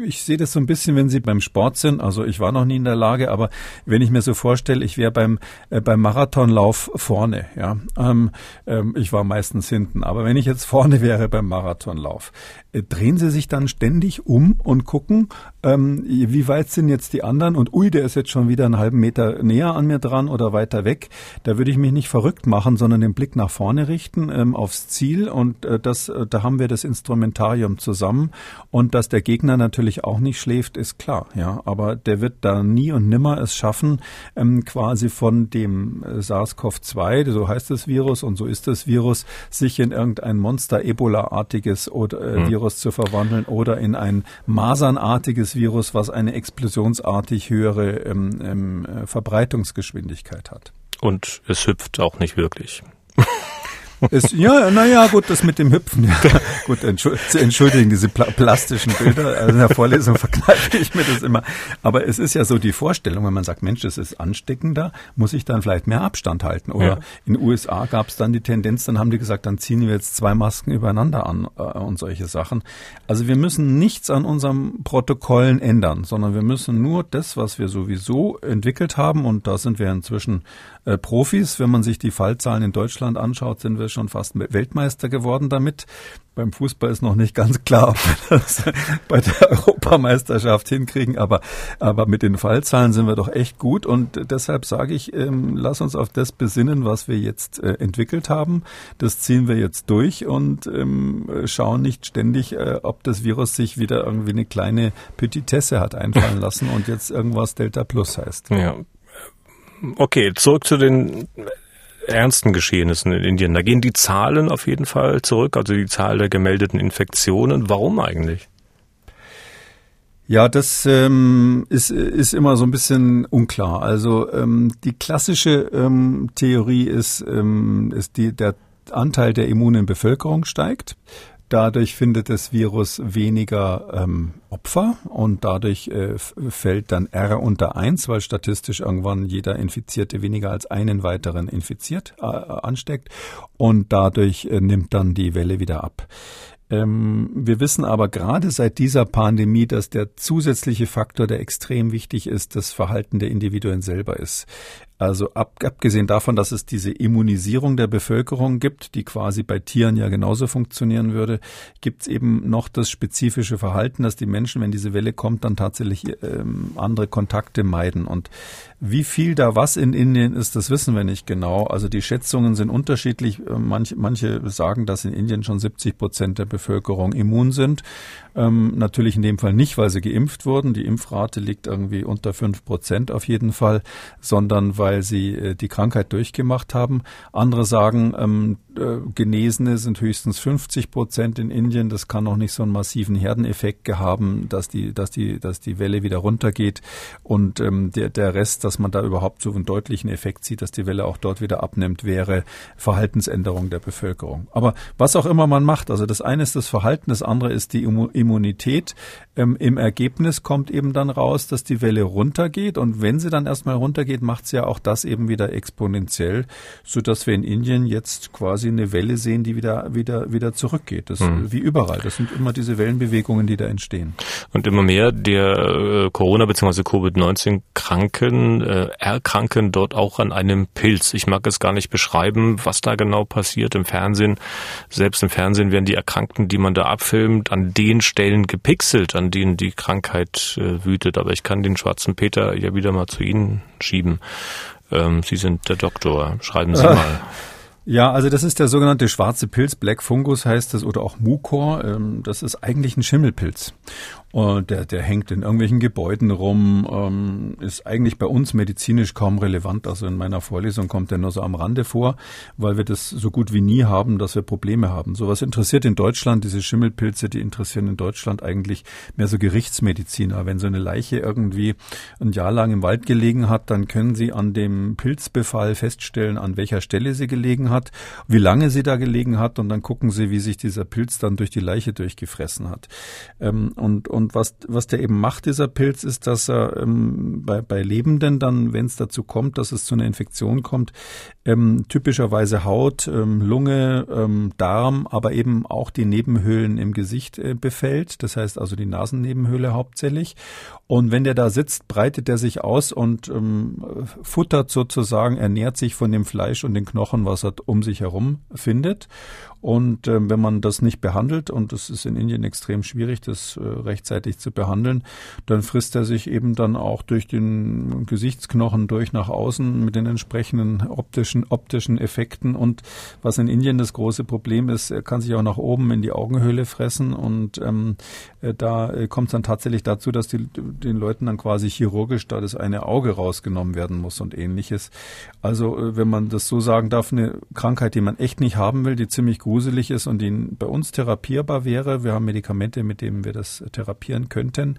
ich sehe das so ein bisschen, wenn Sie beim Sport sind. Also ich war noch nie in der Lage, aber wenn ich mir so vorstelle, ich wäre beim äh, beim Marathonlauf vorne. Ja, ähm, ähm, ich war meistens hinten. Aber wenn ich jetzt vorne wäre beim Marathonlauf, äh, drehen Sie sich dann ständig um und gucken, ähm, wie weit sind jetzt die anderen? Und ui, der ist jetzt schon wieder einen halben Meter näher an mir dran oder weiter weg. Da würde ich mich nicht verrückt machen, sondern den Blick nach vorne richten aufs Ziel. Und äh, das, äh, da haben wir das Instrumentarium zusammen. Und dass der Gegner natürlich auch nicht schläft, ist klar. Ja, aber der wird da nie und nimmer es schaffen, ähm, quasi von dem äh, SARS-CoV-2, so heißt das Virus und so ist das Virus, sich in irgendein Monster-Ebola-artiges äh, mhm. Virus zu verwandeln oder in ein Masernartiges Virus, was eine explosionsartig höhere ähm, ähm, äh, Verbreitungsgeschwindigkeit hat. Und es hüpft auch nicht wirklich. Es, ja, naja, gut, das mit dem Hüpfen. Ja. gut, entschuldigen diese pla plastischen Bilder. Also in der Vorlesung [LAUGHS] verkneife ich mir das immer. Aber es ist ja so die Vorstellung, wenn man sagt, Mensch, das ist ansteckender, muss ich dann vielleicht mehr Abstand halten. Oder ja. in den USA gab es dann die Tendenz, dann haben die gesagt, dann ziehen wir jetzt zwei Masken übereinander an äh, und solche Sachen. Also wir müssen nichts an unserem Protokollen ändern, sondern wir müssen nur das, was wir sowieso entwickelt haben, und da sind wir inzwischen äh, Profis. Wenn man sich die Fallzahlen in Deutschland anschaut, sind wir schon fast Weltmeister geworden damit. Beim Fußball ist noch nicht ganz klar, ob wir das [LAUGHS] bei der Europameisterschaft hinkriegen, aber, aber mit den Fallzahlen sind wir doch echt gut und deshalb sage ich, ähm, lass uns auf das besinnen, was wir jetzt äh, entwickelt haben. Das ziehen wir jetzt durch und ähm, schauen nicht ständig, äh, ob das Virus sich wieder irgendwie eine kleine Petitesse hat einfallen lassen und jetzt irgendwas Delta Plus heißt. Ja, Okay, zurück zu den ernsten Geschehnissen in Indien. Da gehen die Zahlen auf jeden Fall zurück, also die Zahl der gemeldeten Infektionen. Warum eigentlich? Ja, das ähm, ist, ist immer so ein bisschen unklar. Also ähm, die klassische ähm, Theorie ist, ähm, ist die, der Anteil der immunen Bevölkerung steigt. Dadurch findet das Virus weniger ähm, Opfer und dadurch äh, fällt dann R unter eins, weil statistisch irgendwann jeder Infizierte weniger als einen weiteren infiziert äh, ansteckt und dadurch äh, nimmt dann die Welle wieder ab. Ähm, wir wissen aber gerade seit dieser Pandemie, dass der zusätzliche Faktor, der extrem wichtig ist, das Verhalten der Individuen selber ist. Also ab, abgesehen davon, dass es diese Immunisierung der Bevölkerung gibt, die quasi bei Tieren ja genauso funktionieren würde, gibt es eben noch das spezifische Verhalten, dass die Menschen, wenn diese Welle kommt, dann tatsächlich ähm, andere Kontakte meiden. Und wie viel da was in Indien ist, das wissen wir nicht genau. Also die Schätzungen sind unterschiedlich. Manche, manche sagen, dass in Indien schon 70 Prozent der Bevölkerung immun sind. Ähm, natürlich in dem Fall nicht, weil sie geimpft wurden. Die Impfrate liegt irgendwie unter fünf Prozent auf jeden Fall, sondern weil sie äh, die Krankheit durchgemacht haben. Andere sagen, ähm, äh, Genesene sind höchstens 50 Prozent in Indien. Das kann noch nicht so einen massiven Herdeneffekt haben, dass die, dass die, dass die Welle wieder runtergeht. Und ähm, der, der Rest, dass man da überhaupt so einen deutlichen Effekt sieht, dass die Welle auch dort wieder abnimmt, wäre Verhaltensänderung der Bevölkerung. Aber was auch immer man macht, also das eine ist das Verhalten, das andere ist die Immunität. Ähm, Im Ergebnis kommt eben dann raus, dass die Welle runtergeht. Und wenn sie dann erstmal runtergeht, macht sie ja auch das eben wieder exponentiell, so dass wir in Indien jetzt quasi eine Welle sehen, die wieder, wieder, wieder zurückgeht. Das mhm. wie überall. Das sind immer diese Wellenbewegungen, die da entstehen. Und immer mehr der äh, Corona- bzw. Covid-19-Kranken äh, erkranken dort auch an einem Pilz. Ich mag es gar nicht beschreiben, was da genau passiert im Fernsehen. Selbst im Fernsehen werden die Erkrankten, die man da abfilmt, an den Stellen gepixelt, an denen die Krankheit äh, wütet. Aber ich kann den schwarzen Peter ja wieder mal zu Ihnen schieben. Ähm, Sie sind der Doktor. Schreiben Sie mal. Ja, also das ist der sogenannte schwarze Pilz, Black Fungus heißt das, oder auch Mukor. Ähm, das ist eigentlich ein Schimmelpilz. Und der, der hängt in irgendwelchen Gebäuden rum, ähm, ist eigentlich bei uns medizinisch kaum relevant. Also in meiner Vorlesung kommt er nur so am Rande vor, weil wir das so gut wie nie haben, dass wir Probleme haben. Sowas interessiert in Deutschland, diese Schimmelpilze, die interessieren in Deutschland eigentlich mehr so Gerichtsmediziner. Wenn so eine Leiche irgendwie ein Jahr lang im Wald gelegen hat, dann können sie an dem Pilzbefall feststellen, an welcher Stelle sie gelegen hat, wie lange sie da gelegen hat und dann gucken sie, wie sich dieser Pilz dann durch die Leiche durchgefressen hat. Ähm, und und was, was der eben macht, dieser Pilz, ist, dass er ähm, bei, bei Lebenden dann, wenn es dazu kommt, dass es zu einer Infektion kommt, ähm, typischerweise Haut, ähm, Lunge, ähm, Darm, aber eben auch die Nebenhöhlen im Gesicht äh, befällt. Das heißt also die Nasennebenhöhle hauptsächlich. Und wenn der da sitzt, breitet er sich aus und ähm, futtert sozusagen, ernährt sich von dem Fleisch und den Knochen, was er um sich herum findet. Und äh, wenn man das nicht behandelt, und das ist in Indien extrem schwierig, das äh, rechtzeitig zu behandeln, dann frisst er sich eben dann auch durch den Gesichtsknochen durch nach außen mit den entsprechenden optischen, optischen Effekten. Und was in Indien das große Problem ist, er kann sich auch nach oben in die Augenhöhle fressen. Und ähm, äh, da äh, kommt es dann tatsächlich dazu, dass die, den Leuten dann quasi chirurgisch da das eine Auge rausgenommen werden muss und ähnliches. Also äh, wenn man das so sagen darf, eine Krankheit, die man echt nicht haben will, die ziemlich gruselig ist und die bei uns therapierbar wäre. Wir haben Medikamente, mit denen wir das therapieren könnten.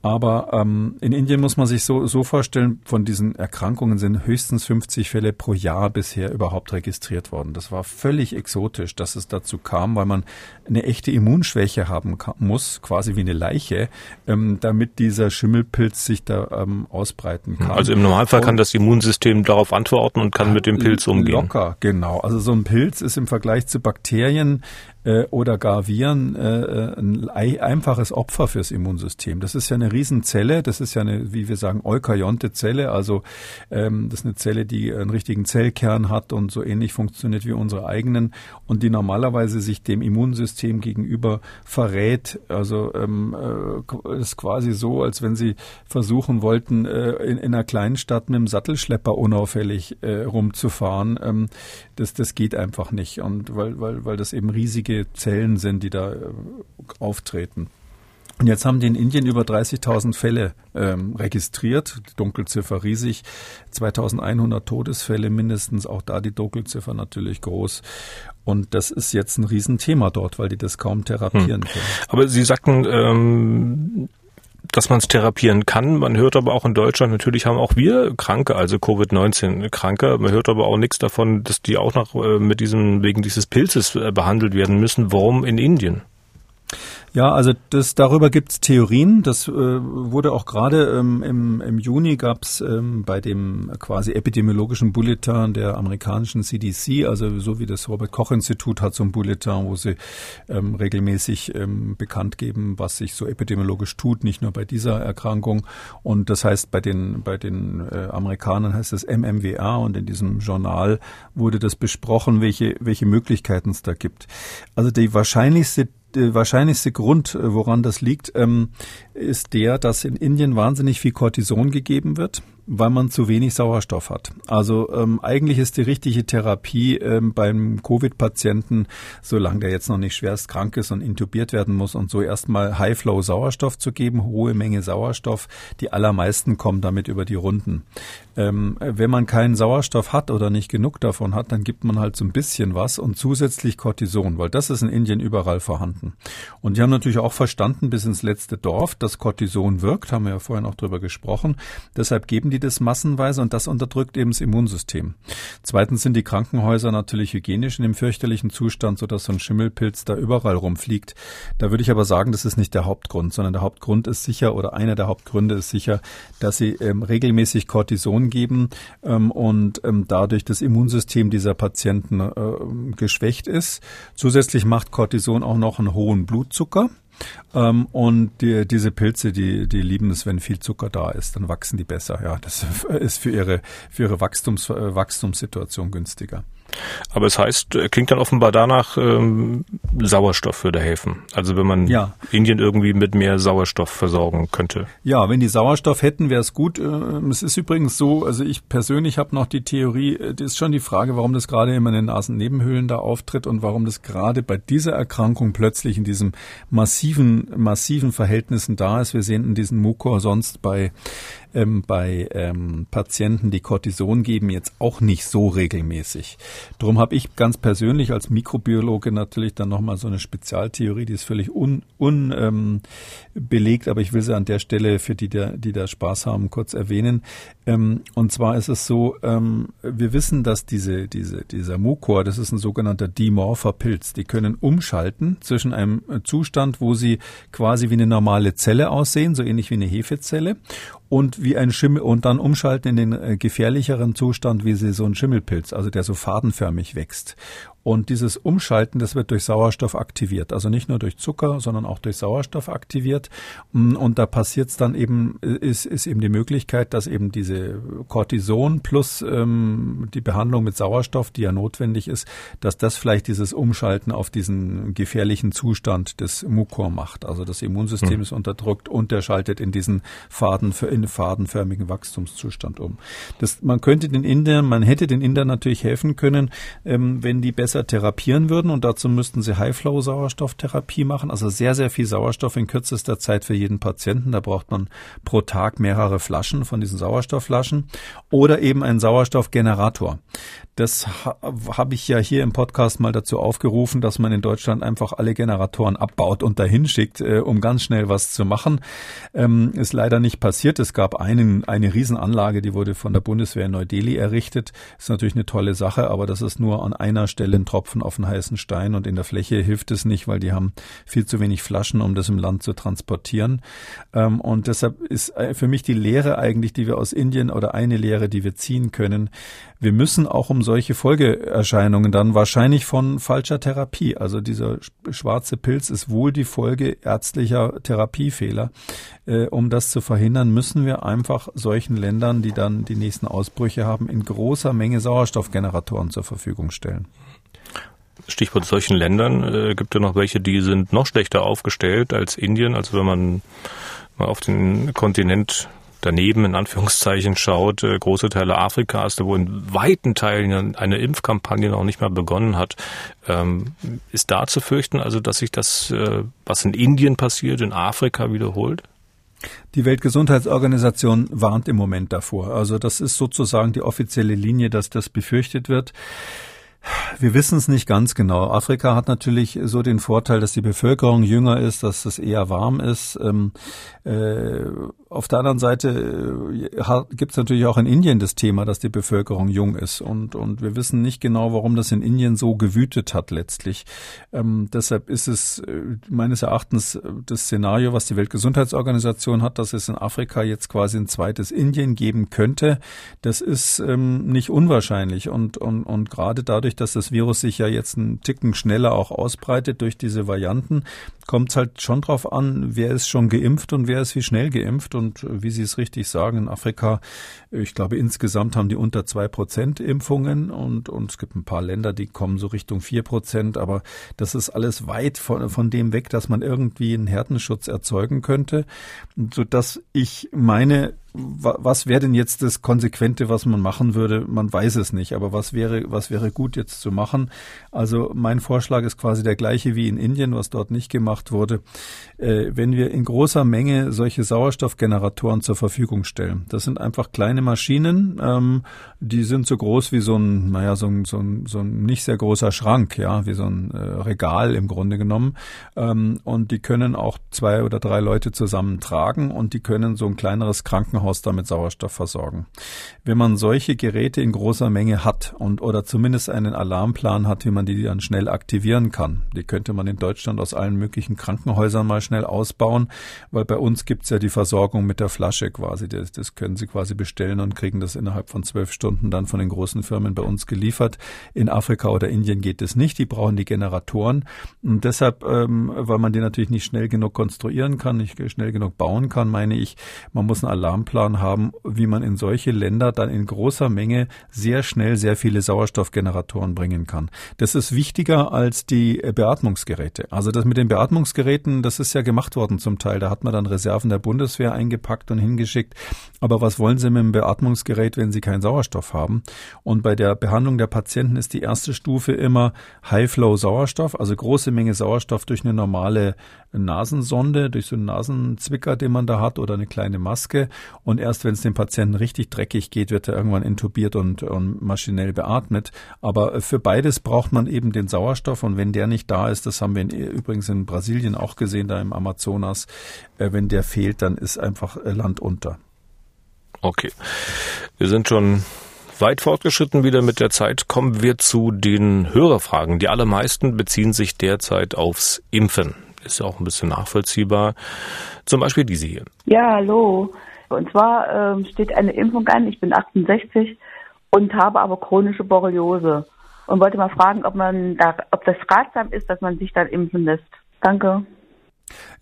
Aber ähm, in Indien muss man sich so, so vorstellen, von diesen Erkrankungen sind höchstens 50 Fälle pro Jahr bisher überhaupt registriert worden. Das war völlig exotisch, dass es dazu kam, weil man eine echte Immunschwäche haben kann, muss, quasi wie eine Leiche, ähm, damit dieser Schimmelpilz sich da ähm, ausbreiten kann. Also im Normalfall und, kann das Immunsystem darauf antworten und kann mit dem Pilz umgehen. Locker, genau. Also so ein Pilz ist im Vergleich zu Bakterien äh, oder gar Viren äh, äh ein einfaches Opfer fürs Immunsystem. Das ist ja eine Riesenzelle, das ist ja eine, wie wir sagen, eukaryonte Zelle, also ähm, das ist eine Zelle, die einen richtigen Zellkern hat und so ähnlich funktioniert wie unsere eigenen und die normalerweise sich dem Immunsystem gegenüber verrät. Also ähm, äh, ist quasi so, als wenn sie versuchen wollten, äh, in, in einer kleinen Stadt mit einem Sattelschlepper unauffällig äh, rumzufahren. Ähm, das, das geht einfach nicht und weil, weil, weil das eben riesige Zellen sind, die da äh, auftreten. Und jetzt haben die in Indien über 30.000 Fälle ähm, registriert, die Dunkelziffer riesig, 2.100 Todesfälle mindestens, auch da die Dunkelziffer natürlich groß. Und das ist jetzt ein Riesenthema dort, weil die das kaum therapieren hm. können. Aber Sie sagten, ähm, dass man es therapieren kann. Man hört aber auch in Deutschland, natürlich haben auch wir Kranke, also Covid-19-Kranke. Man hört aber auch nichts davon, dass die auch noch äh, mit diesem, wegen dieses Pilzes äh, behandelt werden müssen. Warum in Indien? Ja, also das darüber gibt es Theorien. Das äh, wurde auch gerade ähm, im, im Juni gab es ähm, bei dem quasi epidemiologischen Bulletin der amerikanischen CDC, also so wie das Robert Koch Institut hat so ein Bulletin, wo sie ähm, regelmäßig ähm, bekannt geben, was sich so epidemiologisch tut, nicht nur bei dieser Erkrankung. Und das heißt bei den bei den äh, Amerikanern heißt es MMWA und in diesem Journal wurde das besprochen, welche welche Möglichkeiten es da gibt. Also die wahrscheinlichste der wahrscheinlichste Grund, äh, woran das liegt, ähm, ist der, dass in Indien wahnsinnig viel Cortison gegeben wird weil man zu wenig Sauerstoff hat. Also ähm, eigentlich ist die richtige Therapie ähm, beim Covid-Patienten, solange der jetzt noch nicht schwerst krank ist und intubiert werden muss und so erstmal High-Flow-Sauerstoff zu geben, hohe Menge Sauerstoff. Die allermeisten kommen damit über die Runden. Ähm, wenn man keinen Sauerstoff hat oder nicht genug davon hat, dann gibt man halt so ein bisschen was und zusätzlich Cortison, weil das ist in Indien überall vorhanden. Und die haben natürlich auch verstanden bis ins letzte Dorf, dass Cortison wirkt, haben wir ja vorhin auch drüber gesprochen. Deshalb geben die das massenweise und das unterdrückt eben das Immunsystem. Zweitens sind die Krankenhäuser natürlich hygienisch in dem fürchterlichen Zustand, sodass so ein Schimmelpilz da überall rumfliegt. Da würde ich aber sagen, das ist nicht der Hauptgrund, sondern der Hauptgrund ist sicher oder einer der Hauptgründe ist sicher, dass sie ähm, regelmäßig Cortison geben ähm, und ähm, dadurch das Immunsystem dieser Patienten äh, geschwächt ist. Zusätzlich macht Cortison auch noch einen hohen Blutzucker. Ähm, und die, diese Pilze, die, die lieben es, wenn viel Zucker da ist, dann wachsen die besser. Ja, das [LAUGHS] ist für ihre, für ihre Wachstums, äh, Wachstumssituation günstiger. Aber es heißt, äh, klingt dann offenbar danach, ähm, Sauerstoff würde helfen. Also wenn man ja. Indien irgendwie mit mehr Sauerstoff versorgen könnte. Ja, wenn die Sauerstoff hätten, wäre es gut. Äh, es ist übrigens so, also ich persönlich habe noch die Theorie, äh, das ist schon die Frage, warum das gerade immer in den Nasennebenhöhlen da auftritt und warum das gerade bei dieser Erkrankung plötzlich in diesem massiven, massiven Verhältnissen da ist. Wir sehen in diesem Mukor sonst bei ähm, bei ähm, Patienten, die Cortison geben, jetzt auch nicht so regelmäßig. Darum habe ich ganz persönlich als Mikrobiologe natürlich dann nochmal so eine Spezialtheorie, die ist völlig un, un ähm, aber ich will sie an der Stelle für die, die da Spaß haben, kurz erwähnen. Ähm, und zwar ist es so, ähm, wir wissen, dass diese, diese, dieser Mucor, das ist ein sogenannter dimorpher Pilz, die können umschalten zwischen einem Zustand, wo sie quasi wie eine normale Zelle aussehen, so ähnlich wie eine Hefezelle, und wie ein Schimmel und dann umschalten in den äh, gefährlicheren Zustand, wie sie so ein Schimmelpilz, also der so fadenförmig wächst. Und dieses Umschalten, das wird durch Sauerstoff aktiviert. Also nicht nur durch Zucker, sondern auch durch Sauerstoff aktiviert. Mm, und da passiert es dann eben, ist, ist eben die Möglichkeit, dass eben diese Cortison plus ähm, die Behandlung mit Sauerstoff, die ja notwendig ist, dass das vielleicht dieses Umschalten auf diesen gefährlichen Zustand des Mukor macht. Also das Immunsystem mhm. ist unterdrückt und der schaltet in diesen Faden, in fadenförmigen Wachstumszustand um. Das, man könnte den Indern, man hätte den Indern natürlich helfen können, ähm, wenn die besser besser therapieren würden und dazu müssten sie High-Flow-Sauerstofftherapie machen, also sehr, sehr viel Sauerstoff in kürzester Zeit für jeden Patienten. Da braucht man pro Tag mehrere Flaschen von diesen Sauerstoffflaschen oder eben einen Sauerstoffgenerator. Das habe ich ja hier im Podcast mal dazu aufgerufen, dass man in Deutschland einfach alle Generatoren abbaut und dahin schickt, äh, um ganz schnell was zu machen. Ähm, ist leider nicht passiert. Es gab einen, eine Riesenanlage, die wurde von der Bundeswehr in Neu-Delhi errichtet. Ist natürlich eine tolle Sache, aber das ist nur an einer Stelle ein Tropfen auf einen heißen Stein und in der Fläche hilft es nicht, weil die haben viel zu wenig Flaschen, um das im Land zu transportieren. Ähm, und deshalb ist äh, für mich die Lehre eigentlich, die wir aus Indien oder eine Lehre, die wir ziehen können, wir müssen auch um solche Folgeerscheinungen dann wahrscheinlich von falscher Therapie. Also dieser schwarze Pilz ist wohl die Folge ärztlicher Therapiefehler. Äh, um das zu verhindern, müssen wir einfach solchen Ländern, die dann die nächsten Ausbrüche haben, in großer Menge Sauerstoffgeneratoren zur Verfügung stellen. Stichwort solchen Ländern, äh, gibt ja noch welche, die sind noch schlechter aufgestellt als Indien. Also wenn man mal auf den Kontinent daneben in Anführungszeichen schaut, äh, große Teile Afrikas, wo in weiten Teilen eine Impfkampagne noch nicht mal begonnen hat, ähm, ist da zu fürchten, also dass sich das, äh, was in Indien passiert, in Afrika wiederholt? Die Weltgesundheitsorganisation warnt im Moment davor. Also das ist sozusagen die offizielle Linie, dass das befürchtet wird. wir wissen es nicht ganz genau. Afrika hat natürlich so den Vorteil, dass die Bevölkerung jünger ist, dass es eher warm ist. Ähm, äh, auf der anderen Seite äh, gibt es natürlich auch in Indien das Thema, dass die Bevölkerung jung ist. Und, und wir wissen nicht genau, warum das in Indien so gewütet hat letztlich. Ähm, deshalb ist es äh, meines Erachtens äh, das Szenario, was die Weltgesundheitsorganisation hat, dass es in Afrika jetzt quasi ein zweites Indien geben könnte. Das ist ähm, nicht unwahrscheinlich. Und, und, und gerade dadurch, dass das Virus sich ja jetzt einen Ticken schneller auch ausbreitet durch diese Varianten, kommt es halt schon drauf an, wer ist schon geimpft und wer ist wie schnell geimpft. Und äh, wie Sie es richtig sagen, in Afrika, ich glaube, insgesamt haben die unter zwei Prozent Impfungen und, und es gibt ein paar Länder, die kommen so Richtung vier Prozent. Aber das ist alles weit von, von dem weg, dass man irgendwie einen Härtenschutz erzeugen könnte, sodass ich meine, was wäre denn jetzt das Konsequente, was man machen würde? Man weiß es nicht, aber was wäre, was wäre gut jetzt zu machen? Also mein Vorschlag ist quasi der gleiche wie in Indien, was dort nicht gemacht wurde. Äh, wenn wir in großer Menge solche Sauerstoffgeneratoren zur Verfügung stellen, das sind einfach kleine Maschinen, ähm, die sind so groß wie so ein, naja, so ein, so ein, so ein nicht sehr großer Schrank, ja, wie so ein äh, Regal im Grunde genommen. Ähm, und die können auch zwei oder drei Leute zusammen tragen und die können so ein kleineres Krankenhaus Krankenhaus damit Sauerstoff versorgen. Wenn man solche Geräte in großer Menge hat und oder zumindest einen Alarmplan hat, wie man die dann schnell aktivieren kann, die könnte man in Deutschland aus allen möglichen Krankenhäusern mal schnell ausbauen, weil bei uns gibt's ja die Versorgung mit der Flasche quasi. Das, das können Sie quasi bestellen und kriegen das innerhalb von zwölf Stunden dann von den großen Firmen bei uns geliefert. In Afrika oder Indien geht es nicht. Die brauchen die Generatoren. Und deshalb, ähm, weil man die natürlich nicht schnell genug konstruieren kann, nicht schnell genug bauen kann, meine ich, man muss einen Alarmplan Fahrplan haben, wie man in solche Länder dann in großer Menge sehr schnell sehr viele Sauerstoffgeneratoren bringen kann. Das ist wichtiger als die Beatmungsgeräte. Also das mit den Beatmungsgeräten, das ist ja gemacht worden zum Teil. Da hat man dann Reserven der Bundeswehr eingepackt und hingeschickt. Aber was wollen Sie mit dem Beatmungsgerät, wenn Sie keinen Sauerstoff haben? Und bei der Behandlung der Patienten ist die erste Stufe immer High-Flow-Sauerstoff, also große Menge Sauerstoff durch eine normale Nasensonde, durch so einen Nasenzwicker, den man da hat, oder eine kleine Maske. Und erst wenn es dem Patienten richtig dreckig geht, wird er irgendwann intubiert und, und maschinell beatmet. Aber für beides braucht man eben den Sauerstoff. Und wenn der nicht da ist, das haben wir in, übrigens in Brasilien auch gesehen, da im Amazonas, äh, wenn der fehlt, dann ist einfach äh, Land unter. Okay. Wir sind schon weit fortgeschritten wieder mit der Zeit. Kommen wir zu den Hörerfragen. Die allermeisten beziehen sich derzeit aufs Impfen. Ist ja auch ein bisschen nachvollziehbar. Zum Beispiel diese hier. Ja, hallo. Und zwar ähm, steht eine Impfung an. Ich bin 68 und habe aber chronische Borreliose und wollte mal fragen, ob man da, ob das ratsam ist, dass man sich dann impfen lässt. Danke.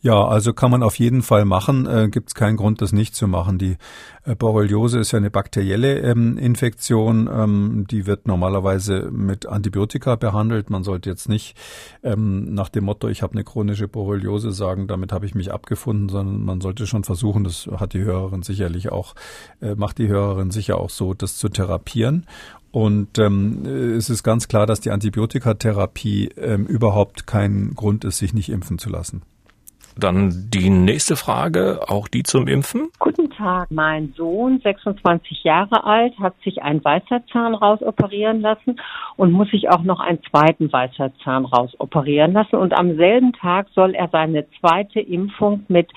Ja, also kann man auf jeden Fall machen. Äh, Gibt es keinen Grund, das nicht zu machen. Die äh, Borreliose ist ja eine bakterielle ähm, Infektion. Ähm, die wird normalerweise mit Antibiotika behandelt. Man sollte jetzt nicht ähm, nach dem Motto, ich habe eine chronische Borreliose sagen, damit habe ich mich abgefunden, sondern man sollte schon versuchen, das hat die Hörerin sicherlich auch, äh, macht die Hörerin sicher auch so, das zu therapieren. Und ähm, es ist ganz klar, dass die Antibiotikatherapie ähm, überhaupt kein Grund ist, sich nicht impfen zu lassen. Dann die nächste Frage, auch die zum Impfen. Guten Tag, mein Sohn, 26 Jahre alt, hat sich einen Weisheitszahn rausoperieren lassen und muss sich auch noch einen zweiten Weisheitszahn rausoperieren lassen. Und am selben Tag soll er seine zweite Impfung mit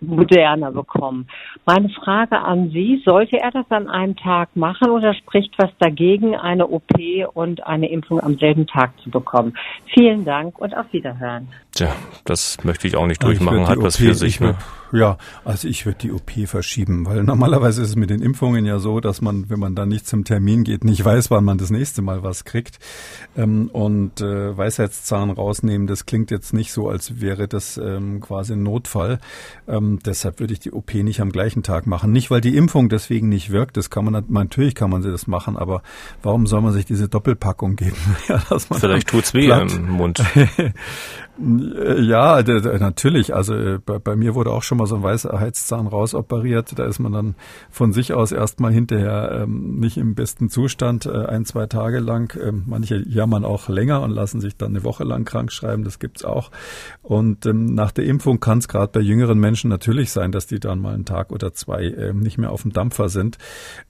moderner bekommen. Meine Frage an Sie, sollte er das an einem Tag machen oder spricht was dagegen, eine OP und eine Impfung am selben Tag zu bekommen? Vielen Dank und auf Wiederhören. Tja, das möchte ich auch nicht durchmachen, hat was für sich. Ne? Ja, also ich würde die OP verschieben, weil normalerweise ist es mit den Impfungen ja so, dass man, wenn man dann nicht zum Termin geht, nicht weiß, wann man das nächste Mal was kriegt. Ähm, und äh, Weisheitszahn rausnehmen, das klingt jetzt nicht so, als wäre das ähm, quasi ein Notfall. Ähm, deshalb würde ich die OP nicht am gleichen Tag machen. Nicht, weil die Impfung deswegen nicht wirkt, das kann man natürlich kann man sie das machen, aber warum soll man sich diese Doppelpackung geben? [LAUGHS] ja, Vielleicht tut's weh platt. im Mund. [LAUGHS] Ja, natürlich. Also äh, bei, mir wurde auch schon mal so ein weißer Heizzahn rausoperiert. Da ist man dann von sich aus erstmal hinterher ähm, nicht im besten Zustand, äh, ein, zwei Tage lang. Ähm, manche jammern auch länger und lassen sich dann eine Woche lang krank schreiben. Das gibt's auch. Und ähm, nach der Impfung kann es gerade bei jüngeren Menschen natürlich sein, dass die dann mal einen Tag oder zwei ähm, nicht mehr auf dem Dampfer sind.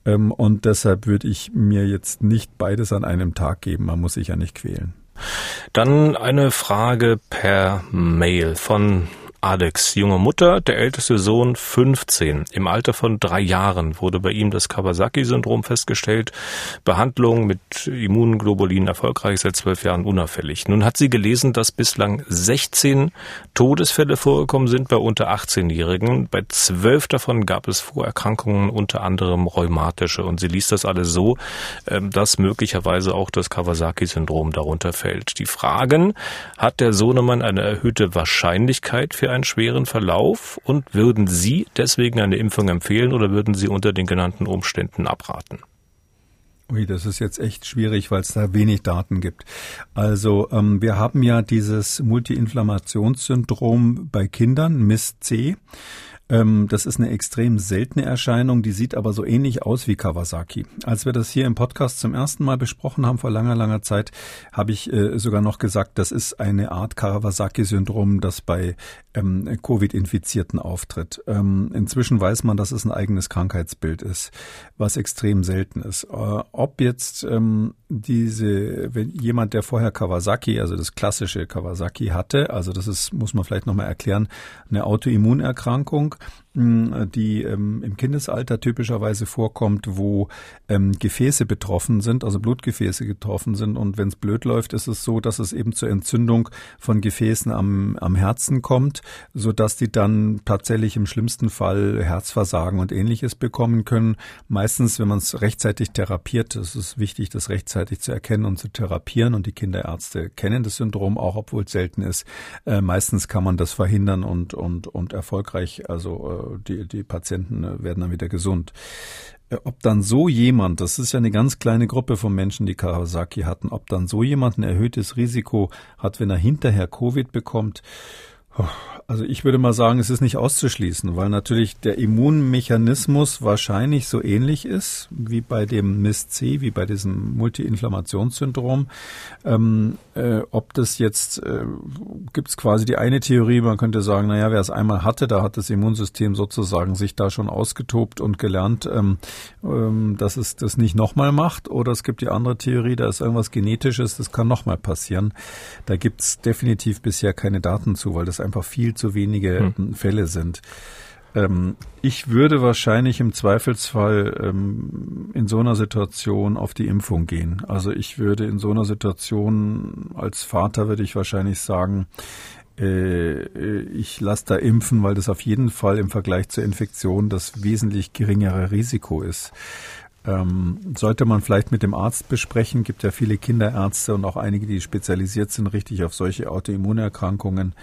Ähm, und deshalb würde ich mir jetzt nicht beides an einem Tag geben. Man muss sich ja nicht quälen. Dann eine Frage per Mail von Alex, junge Mutter, der älteste Sohn 15. Im Alter von drei Jahren wurde bei ihm das Kawasaki-Syndrom festgestellt. Behandlung mit Immunglobulin erfolgreich seit zwölf Jahren unauffällig. Nun hat sie gelesen, dass bislang 16 Todesfälle vorgekommen sind bei unter 18-Jährigen. Bei zwölf davon gab es Vorerkrankungen, unter anderem rheumatische. Und sie liest das alles so, ähm, dass möglicherweise auch das Kawasaki-Syndrom darunter fällt. Die Fragen, hat der Sohnemann eine erhöhte Wahrscheinlichkeit für einen schweren Verlauf und würden Sie deswegen eine Impfung empfehlen oder würden Sie unter den genannten Umständen abraten? Ui, das ist jetzt echt schwierig, weil es da wenig Daten gibt. Also ähm, wir haben ja dieses Multiinflammationssyndrom bei Kindern, MIS-C. Ähm, das ist eine extrem seltene Erscheinung, die sieht aber so ähnlich aus wie Kawasaki. Als wir das hier im Podcast zum ersten Mal besprochen haben vor langer, langer Zeit, habe ich äh, sogar noch gesagt, das ist eine Art Kawasaki-Syndrom, das bei ähm, Covid-Infizierten auftritt. Ähm, inzwischen weiß man, dass es ein eigenes Krankheitsbild ist, was extrem selten ist. Äh, ob jetzt ähm, diese, wenn jemand, der vorher Kawasaki, also das klassische Kawasaki hatte, also das ist, muss man vielleicht nochmal erklären, eine Autoimmunerkrankung, Verfügung die ähm, im Kindesalter typischerweise vorkommt, wo ähm, Gefäße betroffen sind, also Blutgefäße getroffen sind. Und wenn es blöd läuft, ist es so, dass es eben zur Entzündung von Gefäßen am, am Herzen kommt, so dass die dann tatsächlich im schlimmsten Fall Herzversagen und ähnliches bekommen können. Meistens, wenn man es rechtzeitig therapiert, es ist wichtig, das rechtzeitig zu erkennen und zu therapieren. Und die Kinderärzte kennen das Syndrom auch, obwohl es selten ist. Äh, meistens kann man das verhindern und, und, und erfolgreich, also äh, die, die Patienten äh, werden dann wieder gesund. Äh, ob dann so jemand, das ist ja eine ganz kleine Gruppe von Menschen, die Kawasaki hatten, ob dann so jemand ein erhöhtes Risiko hat, wenn er hinterher Covid bekommt, also ich würde mal sagen, es ist nicht auszuschließen, weil natürlich der Immunmechanismus wahrscheinlich so ähnlich ist wie bei dem MIS-C, wie bei diesem Multiinflammationssyndrom. Ähm, äh, ob das jetzt, äh, gibt es quasi die eine Theorie, man könnte sagen, naja, wer es einmal hatte, da hat das Immunsystem sozusagen sich da schon ausgetobt und gelernt, ähm, ähm, dass es das nicht nochmal macht. Oder es gibt die andere Theorie, da ist irgendwas Genetisches, das kann nochmal passieren. Da gibt es definitiv bisher keine Daten zu, weil das einfach viel zu wenige hm. Fälle sind. Ähm, ich würde wahrscheinlich im Zweifelsfall ähm, in so einer Situation auf die Impfung gehen. Also ich würde in so einer Situation als Vater würde ich wahrscheinlich sagen, äh, ich lasse da impfen, weil das auf jeden Fall im Vergleich zur Infektion das wesentlich geringere Risiko ist. Ähm, sollte man vielleicht mit dem Arzt besprechen, gibt ja viele Kinderärzte und auch einige, die spezialisiert sind, richtig auf solche Autoimmunerkrankungen.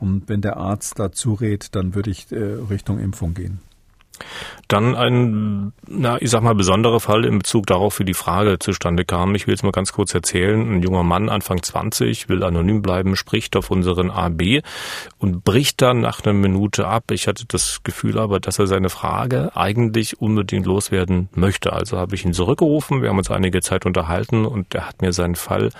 Und wenn der Arzt dazu rät, dann würde ich äh, Richtung Impfung gehen. Dann ein, na, ich sag mal, besonderer Fall in Bezug darauf, wie die Frage zustande kam. Ich will es mal ganz kurz erzählen. Ein junger Mann, Anfang 20, will anonym bleiben, spricht auf unseren AB und bricht dann nach einer Minute ab. Ich hatte das Gefühl aber, dass er seine Frage eigentlich unbedingt loswerden möchte. Also habe ich ihn zurückgerufen. Wir haben uns einige Zeit unterhalten und er hat mir seinen Fall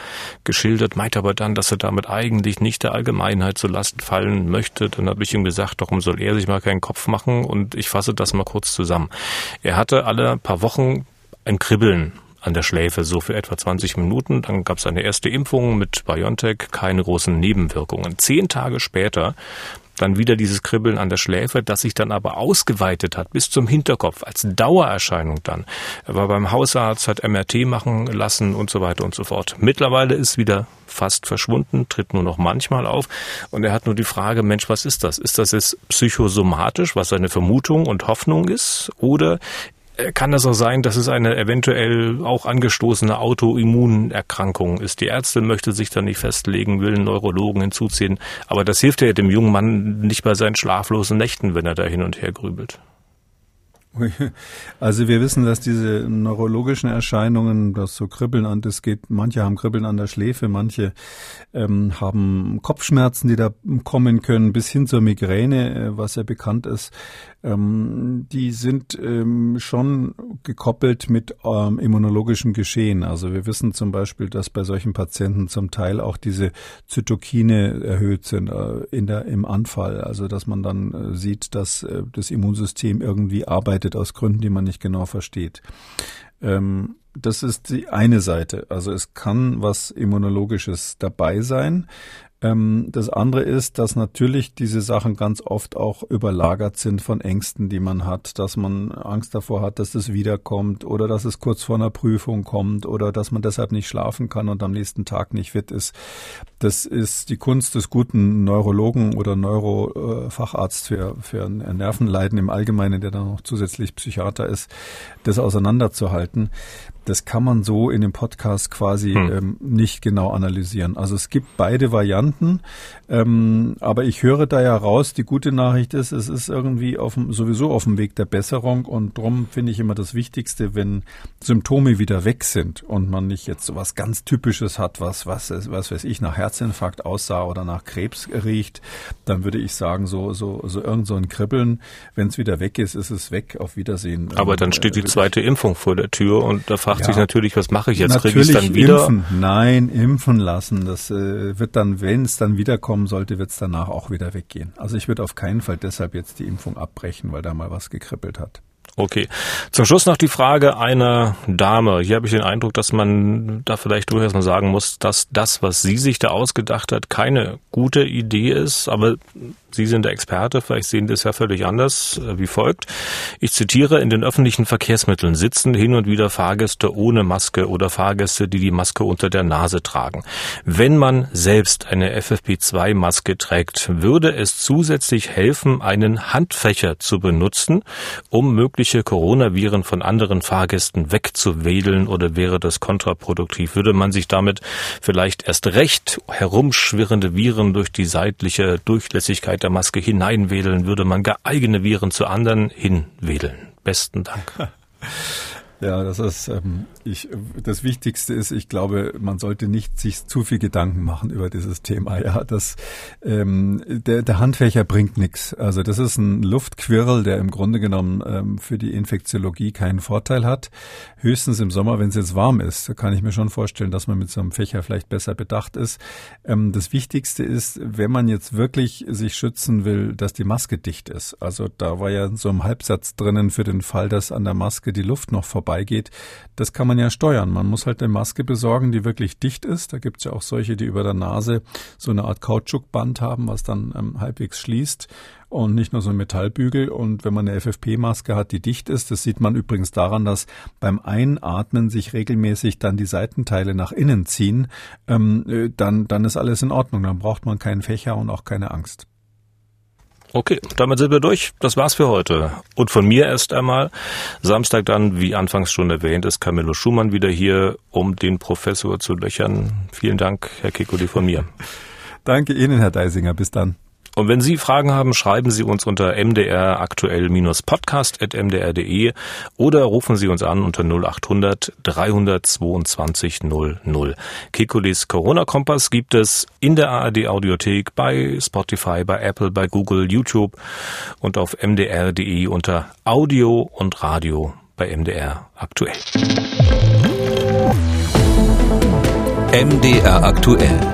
geschildert, meint aber dann, dass er damit eigentlich nicht der Allgemeinheit zur Last fallen möchte. Dann habe ich ihm gesagt, darum soll er sich mal keinen Kopf machen und ich fasse das mal kurz zusammen. Er hatte alle paar Wochen ein Kribbeln an der Schläfe, so für etwa 20 Minuten. Dann gab es eine erste Impfung mit BioNTech, keine großen Nebenwirkungen. Zehn Tage später dann wieder dieses Kribbeln an der Schläfe, das sich dann aber ausgeweitet hat bis zum Hinterkopf als Dauererscheinung dann. Er war beim Hausarzt, hat MRT machen lassen und so weiter und so fort. Mittlerweile ist wieder fast verschwunden, tritt nur noch manchmal auf und er hat nur die Frage, Mensch, was ist das? Ist das jetzt psychosomatisch, was seine Vermutung und Hoffnung ist oder kann das auch sein, dass es eine eventuell auch angestoßene Autoimmunerkrankung ist. Die Ärztin möchte sich da nicht festlegen, will einen Neurologen hinzuziehen. Aber das hilft ja dem jungen Mann nicht bei seinen schlaflosen Nächten, wenn er da hin und her grübelt. Also wir wissen, dass diese neurologischen Erscheinungen, das so Kribbeln an, das geht, manche haben Kribbeln an der Schläfe, manche ähm, haben Kopfschmerzen, die da kommen können, bis hin zur Migräne, äh, was ja bekannt ist. Ähm, die sind ähm, schon gekoppelt mit ähm, immunologischem Geschehen. Also wir wissen zum Beispiel, dass bei solchen Patienten zum Teil auch diese Zytokine erhöht sind äh, in der, im Anfall. Also dass man dann äh, sieht, dass äh, das Immunsystem irgendwie arbeitet aus Gründen, die man nicht genau versteht. Ähm, das ist die eine Seite. Also es kann was Immunologisches dabei sein. Ähm, das andere ist, dass natürlich diese Sachen ganz oft auch überlagert sind von Ängsten, die man hat, dass man Angst davor hat, dass das wiederkommt oder dass es kurz vor einer Prüfung kommt oder dass man deshalb nicht schlafen kann und am nächsten Tag nicht fit ist. Das ist die Kunst des guten Neurologen oder Neurofacharzt für, für Nervenleiden im Allgemeinen, der dann noch zusätzlich Psychiater ist, das auseinanderzuhalten das kann man so in dem Podcast quasi hm. ähm, nicht genau analysieren. Also es gibt beide Varianten, ähm, aber ich höre da ja raus, die gute Nachricht ist, es ist irgendwie auf dem, sowieso auf dem Weg der Besserung und darum finde ich immer das Wichtigste, wenn Symptome wieder weg sind und man nicht jetzt so was ganz Typisches hat, was, was, was weiß ich, nach Herzinfarkt aussah oder nach Krebs riecht, dann würde ich sagen, so, so, so irgend so ein Kribbeln, wenn es wieder weg ist, ist es weg, auf Wiedersehen. Aber dann steht die äh, zweite Impfung vor der Tür und da fragt ja. sich natürlich, was mache ich jetzt? Kriege ich dann wieder? Impfen. Nein, impfen lassen. Das äh, wird dann, wenn es dann wiederkommen sollte, wird es danach auch wieder weggehen. Also ich würde auf keinen Fall deshalb jetzt die Impfung abbrechen, weil da mal was gekribbelt hat. Okay. Zum Schluss noch die Frage einer Dame. Hier habe ich den Eindruck, dass man da vielleicht durchaus mal sagen muss, dass das, was sie sich da ausgedacht hat, keine gute Idee ist, aber Sie sind der Experte, vielleicht sehen das ja völlig anders, äh, wie folgt. Ich zitiere, in den öffentlichen Verkehrsmitteln sitzen hin und wieder Fahrgäste ohne Maske oder Fahrgäste, die die Maske unter der Nase tragen. Wenn man selbst eine FFP2-Maske trägt, würde es zusätzlich helfen, einen Handfächer zu benutzen, um mögliche Coronaviren von anderen Fahrgästen wegzuwedeln oder wäre das kontraproduktiv? Würde man sich damit vielleicht erst recht herumschwirrende Viren durch die seitliche Durchlässigkeit der Maske hineinwedeln, würde man gar eigene Viren zu anderen hinwedeln. Besten Dank. [LAUGHS] Ja, das ist ähm, ich, das Wichtigste ist, ich glaube, man sollte nicht sich zu viel Gedanken machen über dieses Thema. Ja, das ähm, der, der Handfächer bringt nichts. Also das ist ein Luftquirl, der im Grunde genommen ähm, für die Infektiologie keinen Vorteil hat. Höchstens im Sommer, wenn es jetzt warm ist, da kann ich mir schon vorstellen, dass man mit so einem Fächer vielleicht besser bedacht ist. Ähm, das Wichtigste ist, wenn man jetzt wirklich sich schützen will, dass die Maske dicht ist. Also da war ja so ein Halbsatz drinnen für den Fall, dass an der Maske die Luft noch vorbeigeht. Das kann man ja steuern. Man muss halt eine Maske besorgen, die wirklich dicht ist. Da gibt es ja auch solche, die über der Nase so eine Art Kautschukband haben, was dann ähm, halbwegs schließt und nicht nur so ein Metallbügel. Und wenn man eine FFP-Maske hat, die dicht ist, das sieht man übrigens daran, dass beim Einatmen sich regelmäßig dann die Seitenteile nach innen ziehen, ähm, äh, dann, dann ist alles in Ordnung. Dann braucht man keinen Fächer und auch keine Angst. Okay, damit sind wir durch. Das war's für heute. Und von mir erst einmal. Samstag dann, wie anfangs schon erwähnt, ist Camillo Schumann wieder hier, um den Professor zu löchern. Vielen Dank, Herr Kekuli, von mir. Danke Ihnen, Herr Deisinger. Bis dann. Und wenn Sie Fragen haben, schreiben Sie uns unter mdraktuell-podcast.mdr.de oder rufen Sie uns an unter 0800 322 00. Kekulis Corona-Kompass gibt es in der ARD Audiothek, bei Spotify, bei Apple, bei Google, YouTube und auf mdr.de unter Audio und Radio bei MDR aktuell. MDR aktuell.